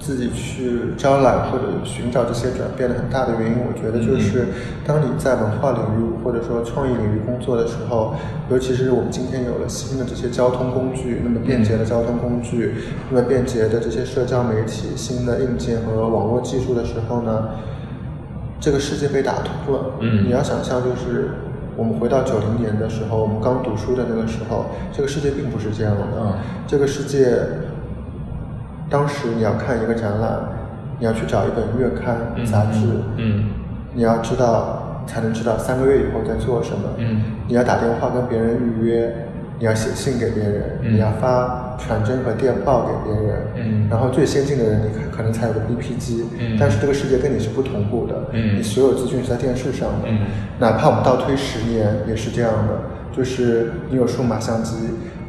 自己去招揽或者寻找这些转变的很大的原因，我觉得就是当你在文化领域或者说创意领域工作的时候，尤其是我们今天有了新的这些交通工具，那么便捷的交通工具，那么便捷的这些社交媒体、新的硬件和网络技术的时候呢，这个世界被打通了。嗯，你要想象，就是我们回到九零年的时候，我们刚读书的那个时候，这个世界并不是这样的。嗯，这个世界。当时你要看一个展览，你要去找一本月刊杂志，嗯，你要知道才能知道三个月以后在做什么，嗯，你要打电话跟别人预约，你要写信给别人，你要发传真和电报给别人，嗯，然后最先进的人你可可能才有个 BP 机，嗯，但是这个世界跟你是不同步的，嗯，你所有资讯是在电视上的，嗯，哪怕我们倒推十年也是这样的，就是你有数码相机，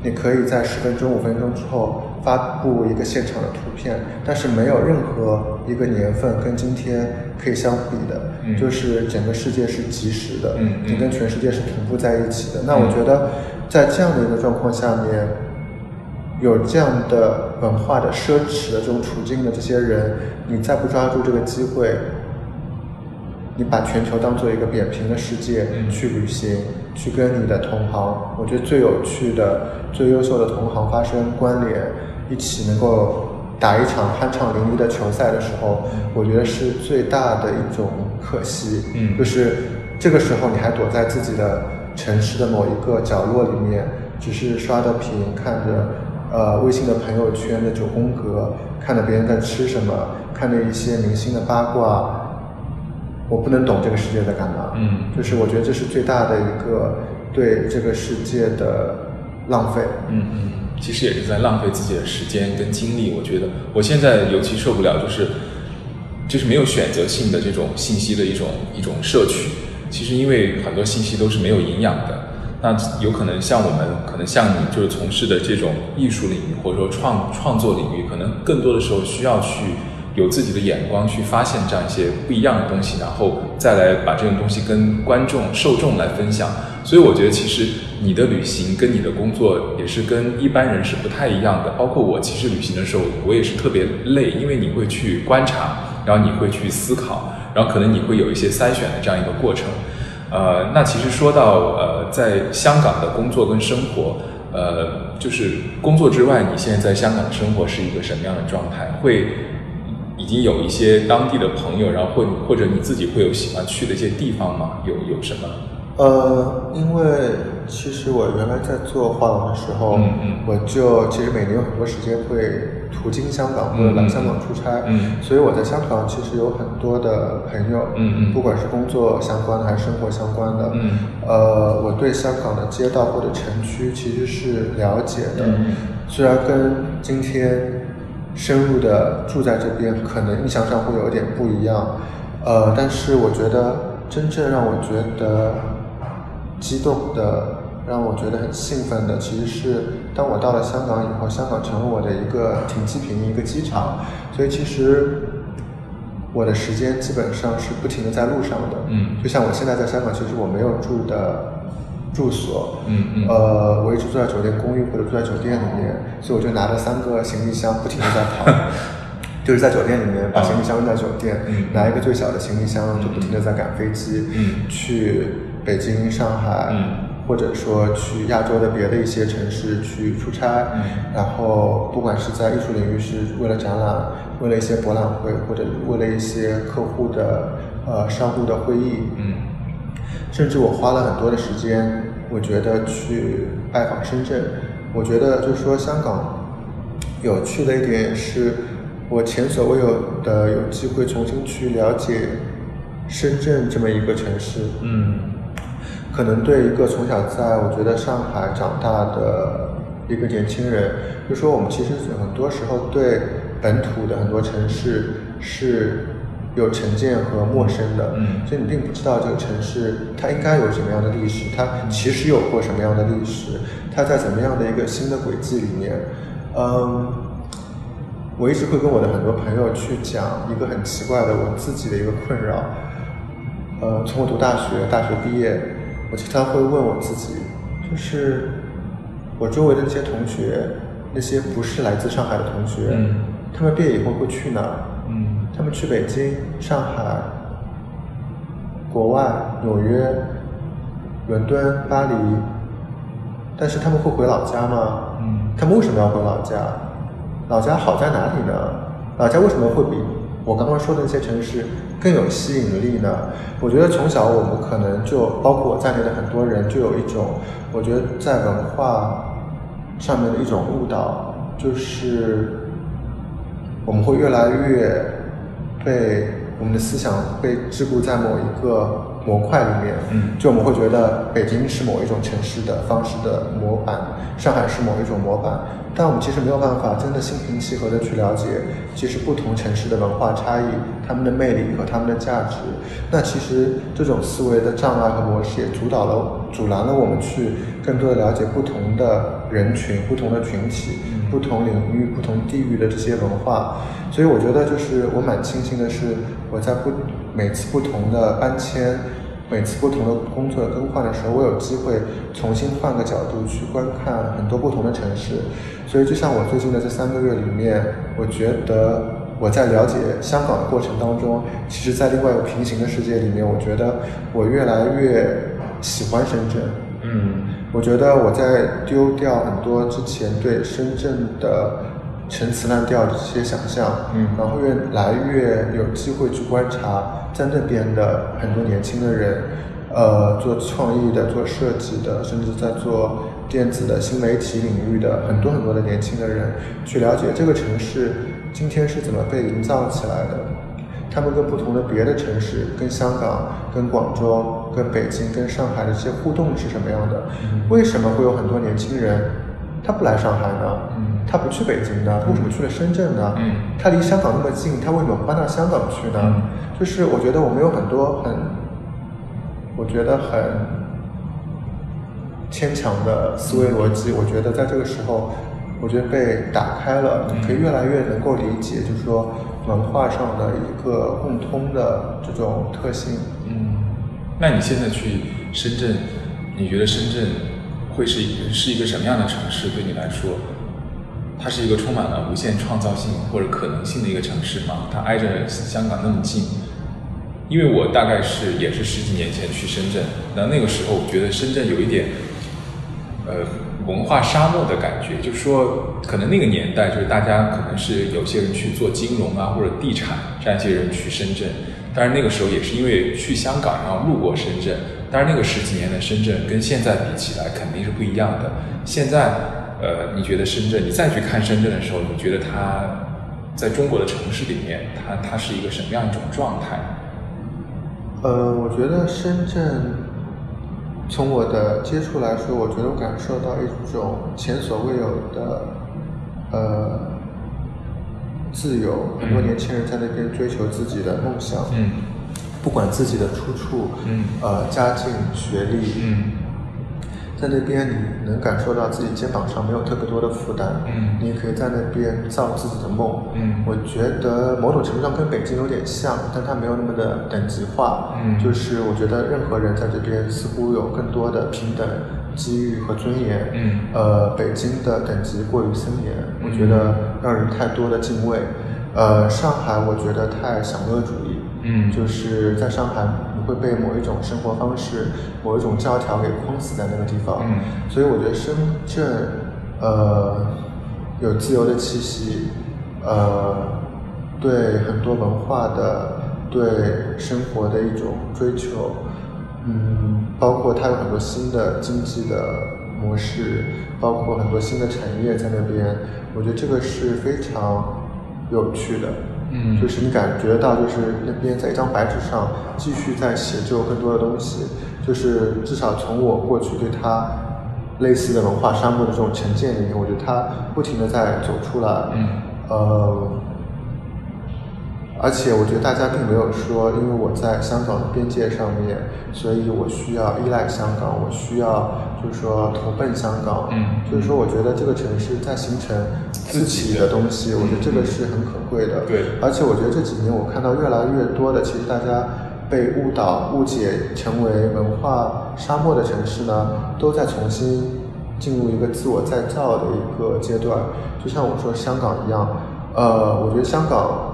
你可以在十分钟五分钟之后。发布一个现场的图片，但是没有任何一个年份跟今天可以相比的，就是整个世界是即时的，你跟全世界是同步在一起的。那我觉得，在这样的一个状况下面，有这样的文化的奢侈的这种处境的这些人，你再不抓住这个机会，你把全球当做一个扁平的世界去旅行，去跟你的同行，我觉得最有趣的、最优秀的同行发生关联。一起能够打一场酣畅淋漓的球赛的时候，我觉得是最大的一种可惜。嗯，就是这个时候你还躲在自己的城市的某一个角落里面，只是刷着屏，看着呃微信的朋友圈的九宫格，看着别人在吃什么，看着一些明星的八卦，我不能懂这个世界在干嘛。嗯，就是我觉得这是最大的一个对这个世界的浪费。嗯嗯。其实也是在浪费自己的时间跟精力。我觉得我现在尤其受不了，就是就是没有选择性的这种信息的一种一种摄取。其实因为很多信息都是没有营养的，那有可能像我们，可能像你，就是从事的这种艺术领域或者说创创作领域，可能更多的时候需要去有自己的眼光去发现这样一些不一样的东西，然后再来把这种东西跟观众受众来分享。所以我觉得其实。你的旅行跟你的工作也是跟一般人是不太一样的。包括我，其实旅行的时候，我也是特别累，因为你会去观察，然后你会去思考，然后可能你会有一些筛选的这样一个过程。呃，那其实说到呃，在香港的工作跟生活，呃，就是工作之外，你现在在香港的生活是一个什么样的状态？会已经有一些当地的朋友，然后或或者你自己会有喜欢去的一些地方吗？有有什么？呃，因为。其实我原来在做画廊的时候，嗯嗯我就其实每年有很多时间会途经香港或者来香港出差，嗯所以我在香港其实有很多的朋友，嗯嗯不管是工作相关的还是生活相关的，嗯呃，我对香港的街道或者城区其实是了解的，嗯虽然跟今天深入的住在这边可能印象上会有点不一样，呃，但是我觉得真正让我觉得激动的，让我觉得很兴奋的，其实是当我到了香港以后，香港成了我的一个停机坪，一个机场，所以其实我的时间基本上是不停的在路上的。嗯就像我现在在香港，其实我没有住的住所，嗯嗯。呃，我一直住在酒店公寓或者住在酒店里面，所以我就拿着三个行李箱不停的在跑。就是在酒店里面把行李箱扔在酒店，嗯拿一个最小的行李箱就不停的在赶飞机，嗯。去北京、上海，嗯。或者说去亚洲的别的一些城市去出差，嗯。然后不管是在艺术领域是为了展览，为了一些博览会，或者为了一些客户的呃商务的会议，嗯。甚至我花了很多的时间，我觉得去拜访深圳。我觉得就是说香港有趣的一点也是，我前所未有的有机会重新去了解深圳这么一个城市。嗯可能对一个从小在我觉得上海长大的一个年轻人，就说我们其实很多时候对本土的很多城市是有成见和陌生的，嗯所以你并不知道这个城市它应该有什么样的历史，它其实有过什么样的历史，它在怎么样的一个新的轨迹里面，嗯。我一直会跟我的很多朋友去讲一个很奇怪的我自己的一个困扰，呃，从我读大学，大学毕业，我经常会问我自己，就是我周围的那些同学，那些不是来自上海的同学，嗯他们毕业以后会去哪儿？嗯他们去北京、上海、国外、纽约、伦敦、巴黎，但是他们会回老家吗？嗯他们为什么要回老家？老家好在哪里呢？老家为什么会比我刚刚说的那些城市更有吸引力呢？我觉得从小我们可能就包括我在内的很多人，就有一种我觉得在文化上面的一种误导，就是我们会越来越被我们的思想被桎梏在某一个模块里面，嗯就我们会觉得北京是某一种城市的方式的模板，上海是某一种模板，但我们其实没有办法真的心平气和的去了解，其实不同城市的文化差异、他们的魅力和他们的价值。那其实这种思维的障碍和模式也阻挡了、阻拦了我们去更多的了解不同的人群、不同的群体、不同领域、不同地域的这些文化。所以我觉得，就是我蛮庆幸的是，我在不每次不同的搬迁。每次不同的工作更换的时候，我有机会重新换个角度去观看很多不同的城市。所以，就像我最近的这三个月里面，我觉得我在了解香港的过程当中，其实，在另外一个平行的世界里面，我觉得我越来越喜欢深圳。嗯我觉得我在丢掉很多之前对深圳的陈词滥调的这些想象，嗯然后越来越有机会去观察在那边的很多年轻的人，呃，做创意的、做设计的，甚至在做电子的新媒体领域的很多很多的年轻的人，去了解这个城市今天是怎么被营造起来的。他们跟不同的别的城市，跟香港、跟广州、跟北京、跟上海的这些互动是什么样的？为什么会有很多年轻人他不来上海呢？嗯他不去北京呢？他为什么去了深圳呢？嗯他离香港那么近，他为什么不搬到香港去呢？嗯就是我觉得我们有很多很，我觉得很牵强的思维逻辑，我觉得在这个时候，我觉得被打开了，可以越来越能够理解，就是说文化上的一个共通的这种特性。嗯，那你现在去深圳，你觉得深圳会是一是一个什么样的城市？对你来说，它是一个充满了无限创造性或者可能性的一个城市吗？它挨着香港那么近，因为我大概是也是十几年前去深圳，那那个时候我觉得深圳有一点，呃，文化沙漠的感觉，就是说，可能那个年代就是大家可能是有些人去做金融啊或者地产这样一些人去深圳，但是那个时候也是因为去香港然后路过深圳，但是那个十几年的深圳跟现在比起来肯定是不一样的。现在，呃，你觉得深圳，你再去看深圳的时候，你觉得它在中国的城市里面，它它是一个什么样一种状态？呃，我觉得深圳，从我的接触来说，我觉得我感受到一种前所未有的，呃，自由。很多年轻人在那边追求自己的梦想，嗯，不管自己的出处，嗯，呃，家境、学历，嗯。在那边，你能感受到自己肩膀上没有特别多的负担，嗯，你可以在那边造自己的梦，嗯，我觉得某种程度上跟北京有点像，但它没有那么的等级化，嗯，就是我觉得任何人在这边似乎有更多的平等机遇和尊严，嗯，呃，北京的等级过于森严，我觉得让人太多的敬畏，呃，上海我觉得太享乐主义，嗯，就是在上海。会被某一种生活方式、某一种教条给框死在那个地方，嗯，所以我觉得深圳，呃，有自由的气息，呃，对很多文化的、对生活的一种追求，嗯，包括它有很多新的经济的模式，包括很多新的产业在那边，我觉得这个是非常有趣的。嗯，就是你感觉到，就是那边在一张白纸上继续在写就更多的东西，就是至少从我过去对它类似的文化沙漠的这种成见里面，我觉得它不停的在走出来。嗯，呃。而且我觉得大家并没有说，因为我在香港的边界上面，所以我需要依赖香港，我需要就是说投奔香港。嗯，就是说，我觉得这个城市在形成自己的东西，我觉得这个是很可贵的。对。而且我觉得这几年我看到越来越多的，其实大家被误导、误解成为文化沙漠的城市呢，都在重新进入一个自我再造的一个阶段。就像我说香港一样，呃，我觉得香港。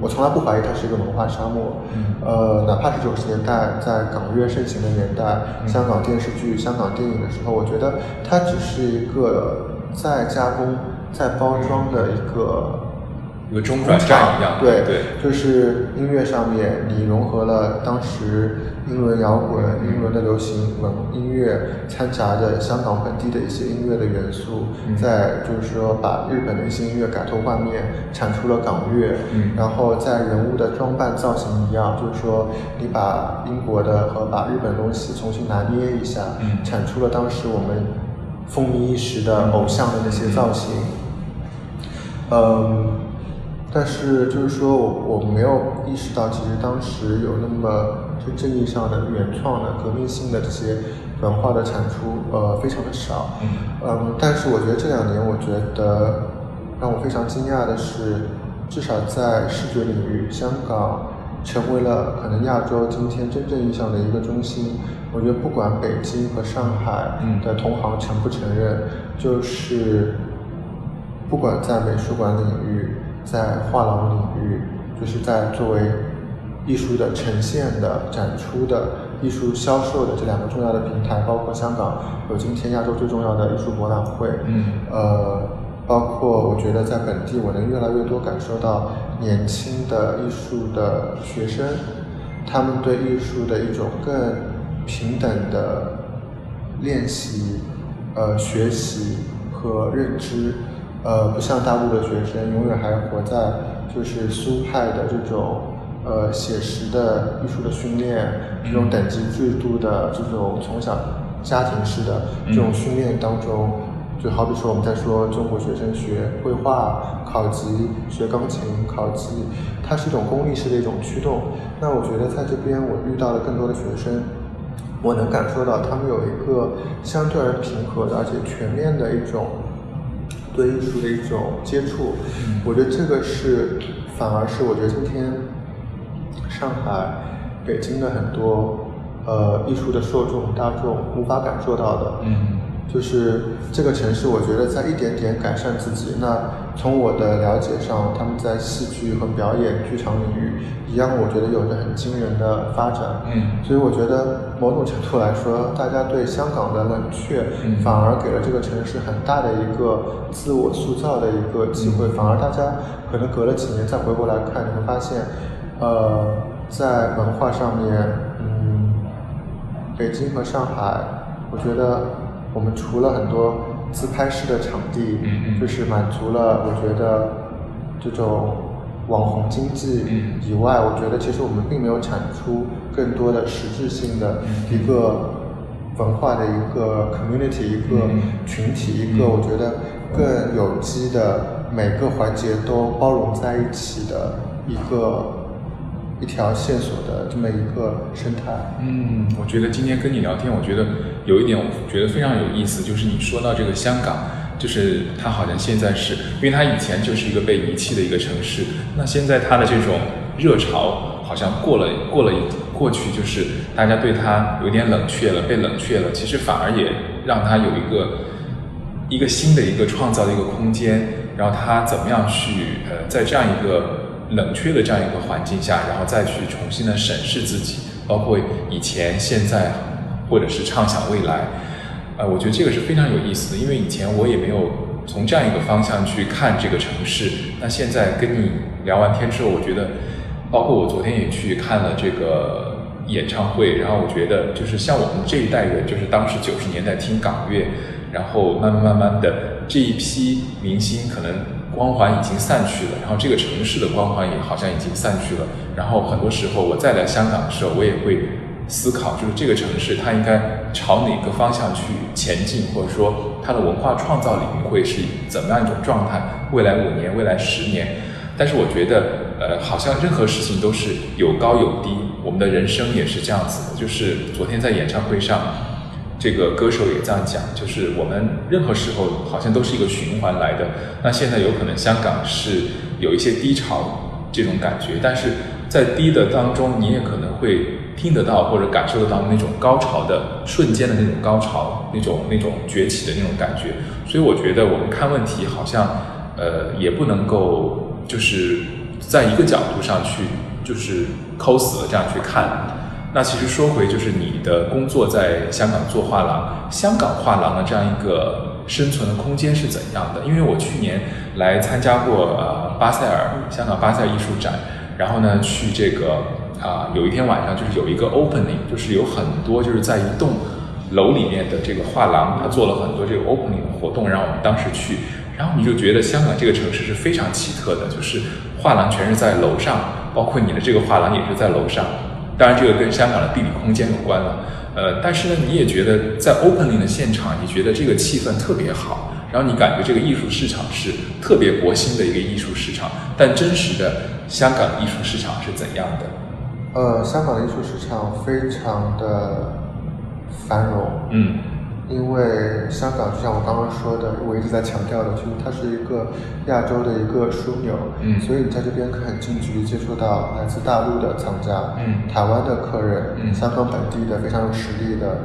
我从来不怀疑它是一个文化沙漠，呃，哪怕是九十年代在港乐盛行的年代，香港电视剧、香港电影的时候，我觉得它只是一个在加工、在包装的一个。一个中转站一样，对对，就是音乐上面你融合了当时英伦摇滚、英伦的流行文音乐，掺杂着香港本地的一些音乐的元素，在就是说把日本的一些音乐改头换面，产出了港乐，然后在人物的装扮造型一样，就是说你把英国的和把日本东西重新拿捏一下，产出了当时我们风靡一时的偶像的那些造型，嗯。但是就是说我我没有意识到，其实当时有那么真正意义上的原创的、革命性的这些文化的产出，呃，非常的少。嗯，但是我觉得这两年，我觉得让我非常惊讶的是，至少在视觉领域，香港成为了可能亚洲今天真正意义上的一个中心。我觉得不管北京和上海的同行承不承认，就是不管在美术馆领域。在画廊领域，就是在作为艺术的呈现的、展出的、艺术销售的这两个重要的平台，包括香港有今天亚洲最重要的艺术博览会，嗯，呃，包括我觉得在本地，我能越来越多感受到年轻的艺术的学生，他们对艺术的一种更平等的练习、呃学习和认知。呃，不像大陆的学生，永远还活在就是苏派的这种呃写实的艺术的训练，这种等级制度的这种从小家庭式的这种训练当中，就好比说我们在说中国学生学绘画考级、学钢琴考级，它是一种功利式的一种驱动。那我觉得在这边我遇到了更多的学生，我能感受到他们有一个相对而平和的而且全面的一种。对艺术的一种接触，我觉得这个是反而是我觉得今天上海、北京的很多呃艺术的受众大众无法感受到的。嗯，就是这个城市，我觉得在一点点改善自己。那从我的了解上，他们在戏剧和表演、剧场领域一样，我觉得有着很惊人的发展。嗯，所以我觉得某种程度来说，大家对香港的冷却，反而给了这个城市很大的一个自我塑造的一个机会。反而大家可能隔了几年再回过来看，你会发现，呃，在文化上面，嗯，北京和上海，我觉得我们除了很多自拍式的场地，就是满足了我觉得这种网红经济以外，我觉得其实我们并没有产出更多的实质性的一个文化的一个 community 一个群体，一个我觉得更有机的每个环节都包容在一起的一个。一条线索的这么一个生态。嗯，我觉得今天跟你聊天，我觉得有一点，我觉得非常有意思，就是你说到这个香港，就是它好像现在是，因为它以前就是一个被遗弃的一个城市，那现在它的这种热潮好像过了过了过去，就是大家对它有点冷却了，被冷却了，其实反而也让它有一个一个新的一个创造的一个空间，然后它怎么样去呃，在这样一个。冷却的这样一个环境下，然后再去重新的审视自己，包括以前、现在，或者是畅想未来，呃，我觉得这个是非常有意思的，因为以前我也没有从这样一个方向去看这个城市。那现在跟你聊完天之后，我觉得，包括我昨天也去看了这个演唱会，然后我觉得就是像我们这一代人，就是当时九十年代听港乐，然后慢慢慢慢的这一批明星可能。光环已经散去了，然后这个城市的光环也好像已经散去了。然后很多时候我再来香港的时候，我也会思考，就是这个城市它应该朝哪个方向去前进，或者说它的文化创造领域会是怎么样一种状态？未来五年，未来十年。但是我觉得，呃，好像任何事情都是有高有低，我们的人生也是这样子的。就是昨天在演唱会上。这个歌手也这样讲，就是我们任何时候好像都是一个循环来的。那现在有可能香港是有一些低潮这种感觉，但是在低的当中，你也可能会听得到或者感受得到那种高潮的瞬间的那种高潮，那种那种崛起的那种感觉。所以我觉得我们看问题好像，呃，也不能够就是在一个角度上去就是抠死了这样去看。那其实说回，就是你的工作在香港做画廊，香港画廊的这样一个生存的空间是怎样的？因为我去年来参加过呃巴塞尔香港巴塞尔艺术展，然后呢去这个啊有一天晚上就是有一个 opening，就是有很多就是在一栋楼里面的这个画廊，他做了很多这个 opening 的活动，让我们当时去，然后你就觉得香港这个城市是非常奇特的，就是画廊全是在楼上，包括你的这个画廊也是在楼上。当然，这个跟香港的地理空间有关了，呃，但是呢，你也觉得在 opening 的现场，你觉得这个气氛特别好，然后你感觉这个艺术市场是特别博兴的一个艺术市场，但真实的香港艺术市场是怎样的？呃，香港的艺术市场非常的繁荣，嗯。因为香港就像我刚刚说的，我一直在强调的，就是它是一个亚洲的一个枢纽，嗯，所以你在这边可以很近距离接触到来自大陆的藏家，嗯，台湾的客人，嗯，香港本地的非常有实力的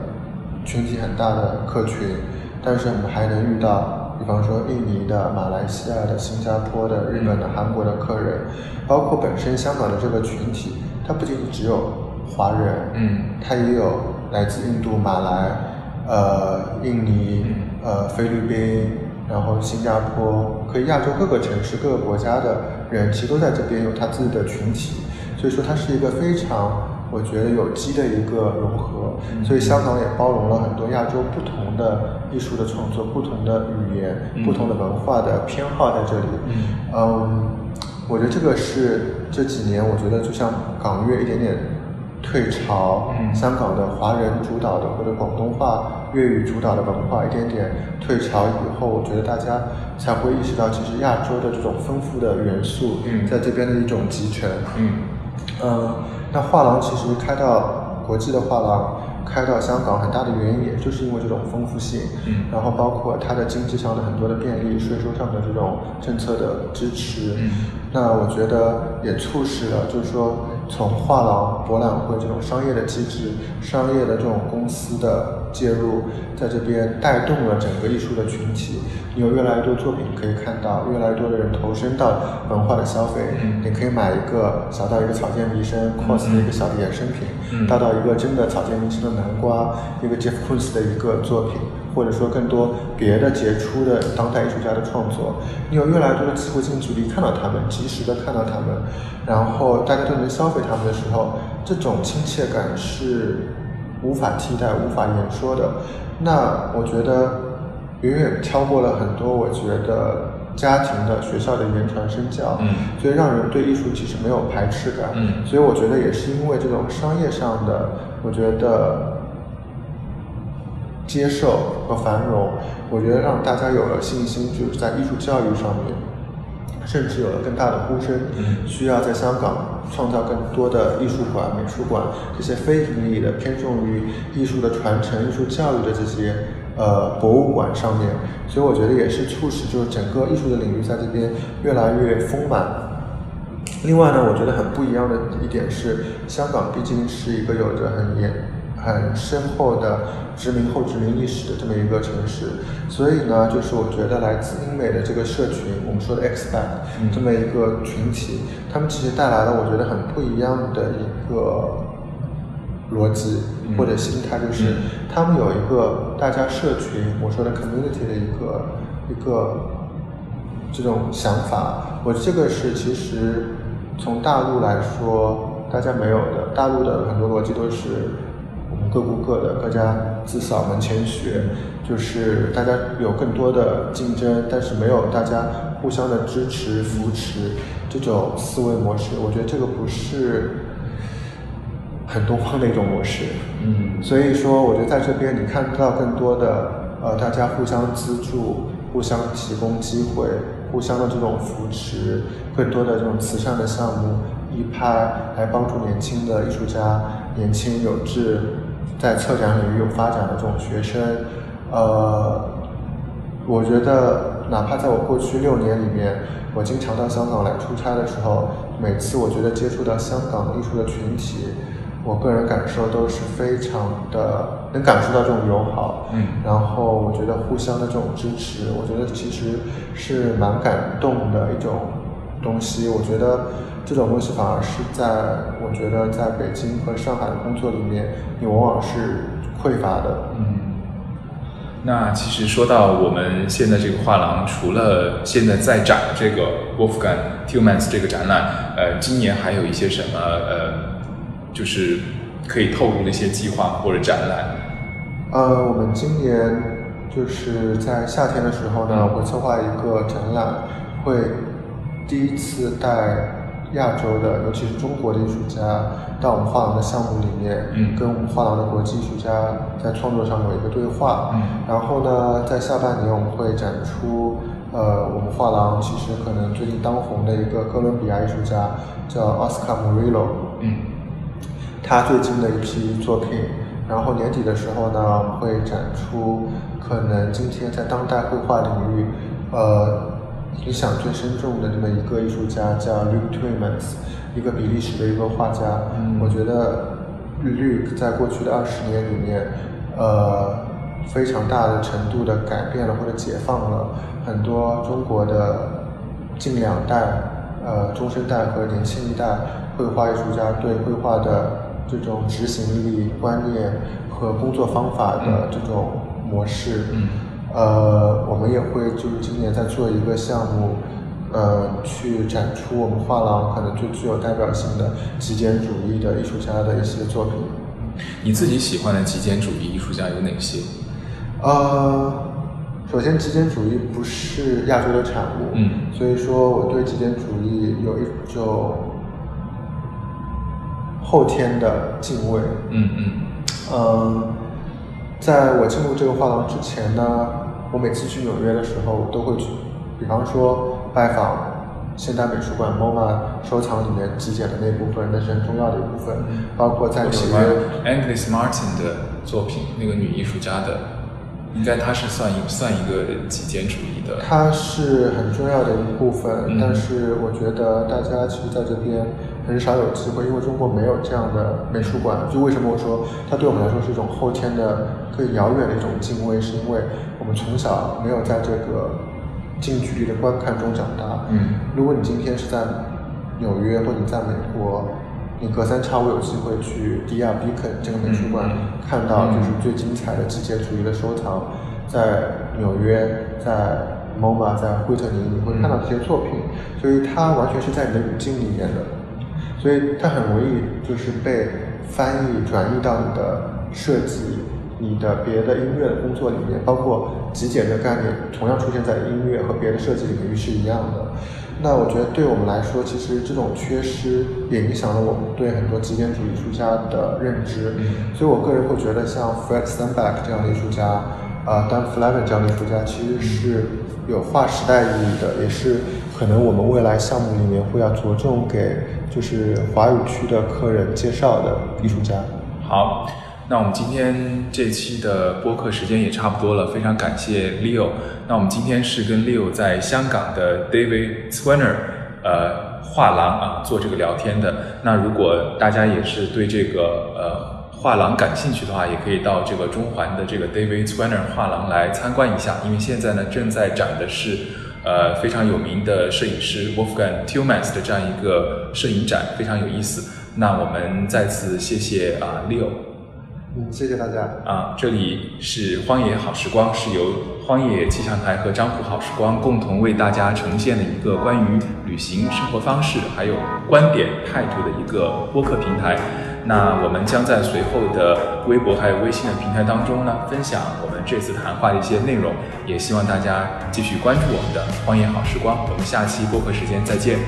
群体很大的客群，但是我们还能遇到，比方说印尼的、马来西亚的、新加坡的、日本的、韩国的客人，包括本身香港的这个群体，它不仅仅只有华人，嗯，它也有来自印度、马来。呃，印尼、呃，菲律宾，然后新加坡，可以亚洲各个城市、各个国家的人，其实都在这边有他自己的群体，所以说它是一个非常，我觉得有机的一个融合。所以香港也包容了很多亚洲不同的艺术的创作、不同的语言、不同的文化的偏好在这里。嗯，我觉得这个是这几年，我觉得就像港乐一点点。退潮，香港的华人主导的或者广东话、粤语主导的文化一点点退潮以后，我觉得大家才会意识到，其实亚洲的这种丰富的元素，在这边的一种集成。嗯，嗯，那画廊其实开到国际的画廊，开到香港很大的原因，也就是因为这种丰富性。嗯，然后包括它的经济上的很多的便利，税收上的这种政策的支持。嗯，那我觉得也促使了，就是说。从画廊、博览会这种商业的机制、商业的这种公司的介入，在这边带动了整个艺术的群体。你有越来越多作品可以看到，越来越多的人投身到文化的消费。你可以买一个小到一个草间弥生 cos 的一个小的衍生品，大到一个真的草间弥生的南瓜，一个 Jeff Koons 的一个作品。或者说更多别的杰出的当代艺术家的创作，你有越来越多的机会近距离看到他们，及时的看到他们，然后大家都能消费他们的时候，这种亲切感是无法替代、无法言说的。那我觉得远远超过了很多，我觉得家庭的、学校的言传身教，嗯，所以让人对艺术其实没有排斥感，嗯，所以我觉得也是因为这种商业上的，我觉得接受和繁荣，我觉得让大家有了信心，就是在艺术教育上面，甚至有了更大的呼声，嗯，需要在香港创造更多的艺术馆、美术馆这些非盈利的、偏重于艺术的传承、艺术教育的这些。呃，博物馆上面，所以我觉得也是促使就是整个艺术的领域在这边越来越丰满。另外呢，我觉得很不一样的一点是，香港毕竟是一个有着很严、很深厚的殖民后殖民历史的这么一个城市，所以呢，就是我觉得来自英美的这个社群，我们说的 expat 这么一个群体，他们其实带来了我觉得很不一样的一个。逻辑或者心态，就是他们有一个大家社群，我说的 community 的一个一个这种想法。我这个是其实从大陆来说，大家没有的。大陆的很多逻辑都是我们各顾各的，各家自扫门前雪，就是大家有更多的竞争，但是没有大家互相的支持扶持这种思维模式。我觉得这个不是。很东方的一种模式，嗯，所以说，我觉得在这边你看到更多的，呃，大家互相资助、互相提供机会、互相的这种扶持，更多的这种慈善的项目，一拍来帮助年轻的艺术家、年轻有志在策展领域有发展的这种学生，呃，我觉得哪怕在我过去六年里面，我经常到香港来出差的时候，每次我觉得接触到香港艺术的群体。我个人感受都是非常的能感受到这种友好，嗯，然后我觉得互相的这种支持，我觉得其实是蛮感动的一种东西。我觉得这种东西反而是在我觉得在北京和上海的工作里面，你往往是匮乏的。嗯，那其实说到我们现在这个画廊，除了现在在展的这个 Wolfgang Tillmans 这个展览，呃，今年还有一些什么呃？就是可以透露的一些计划或者展览。呃，我们今年就是在夏天的时候呢，会策划一个展览，会第一次带亚洲的，尤其是中国的艺术家到我们画廊的项目里面，嗯，跟我们画廊的国际艺术家在创作上有一个对话。嗯，然后呢，在下半年我们会展出，呃，我们画廊其实可能最近当红的一个哥伦比亚艺术家叫奥斯卡·莫瑞罗。嗯。他最近的一批作品，然后年底的时候呢，会展出可能今天在当代绘画领域，呃，影响最深重的这么一个艺术家，叫 Luke Twyman，s 一个比利时的一个画家。我觉得 Luke 在过去的二十年里面，呃，非常大的程度的改变了或者解放了很多中国的近两代，呃，中生代和年轻一代绘画艺术家对绘画的。这种执行力、观念和工作方法的这种模式，嗯，呃，我们也会就是今年在做一个项目，呃，去展出我们画廊可能最具有代表性的极简主义的艺术家的一些作品。你自己喜欢的极简主义艺术家有哪些？呃，首先极简主义不是亚洲的产物，嗯，所以说我对极简主义有一种。后天的敬畏，嗯嗯，嗯，在我进入这个画廊之前呢，我每次去纽约的时候都会去，比方说拜访现代美术馆 MoMA 收藏里面极简的那部分，那是很重要的一部分，包括在纽约 Agnes Martin 的作品，那个女艺术家的，应该她是算一算一个极简主义的，它是很重要的一部分，但是我觉得大家其实在这边。很少有机会，因为中国没有这样的美术馆。就为什么我说它对我们来说是一种后天的、更遥远的一种敬畏，是因为我们从小没有在这个近距离的观看中长大。嗯，如果你今天是在纽约或者你在美国，你隔三差五有机会去迪亚比肯这个美术馆看到就是最精彩的机械主义的收藏，在纽约，在 MoMA，在惠特尼，你会看到这些作品，所以它完全是在你的语境里面的。所以它很容易就是被翻译转译到你的设计你的别的音乐的工作里面，包括极简的概念同样出现在音乐和别的设计领域是一样的。那我觉得对我们来说，其实这种缺失也影响了我们对很多极简主义艺术家的认知。所以我个人会觉得，像 Fred Steinbeck 这样的艺术家，啊，Dan Flavin 这样的艺术家，其实是有划时代意义的，也是可能我们未来项目里面会要着重给就是华语区的客人介绍的艺术家。好。那我们今天这期的播客时间也差不多了，非常感谢 Leo。那我们今天是跟 Leo 在香港的 David Swanner，呃，画廊啊做这个聊天的。那如果大家也是对这个呃画廊感兴趣的话，也可以到这个中环的这个 David Swanner 画廊来参观一下，因为现在呢正在展的是呃非常有名的摄影师 Wolfgang Tillmans 的这样一个摄影展，非常有意思。那我们再次谢谢啊 Leo。嗯，谢谢大家啊！这里是荒野好时光，是由荒野气象台和张浦好时光共同为大家呈现的一个关于旅行生活方式还有观点态度的一个播客平台。那我们将在随后的微博还有微信的平台当中呢，分享我们这次谈话的一些内容，也希望大家继续关注我们的荒野好时光。我们下期播客时间再见。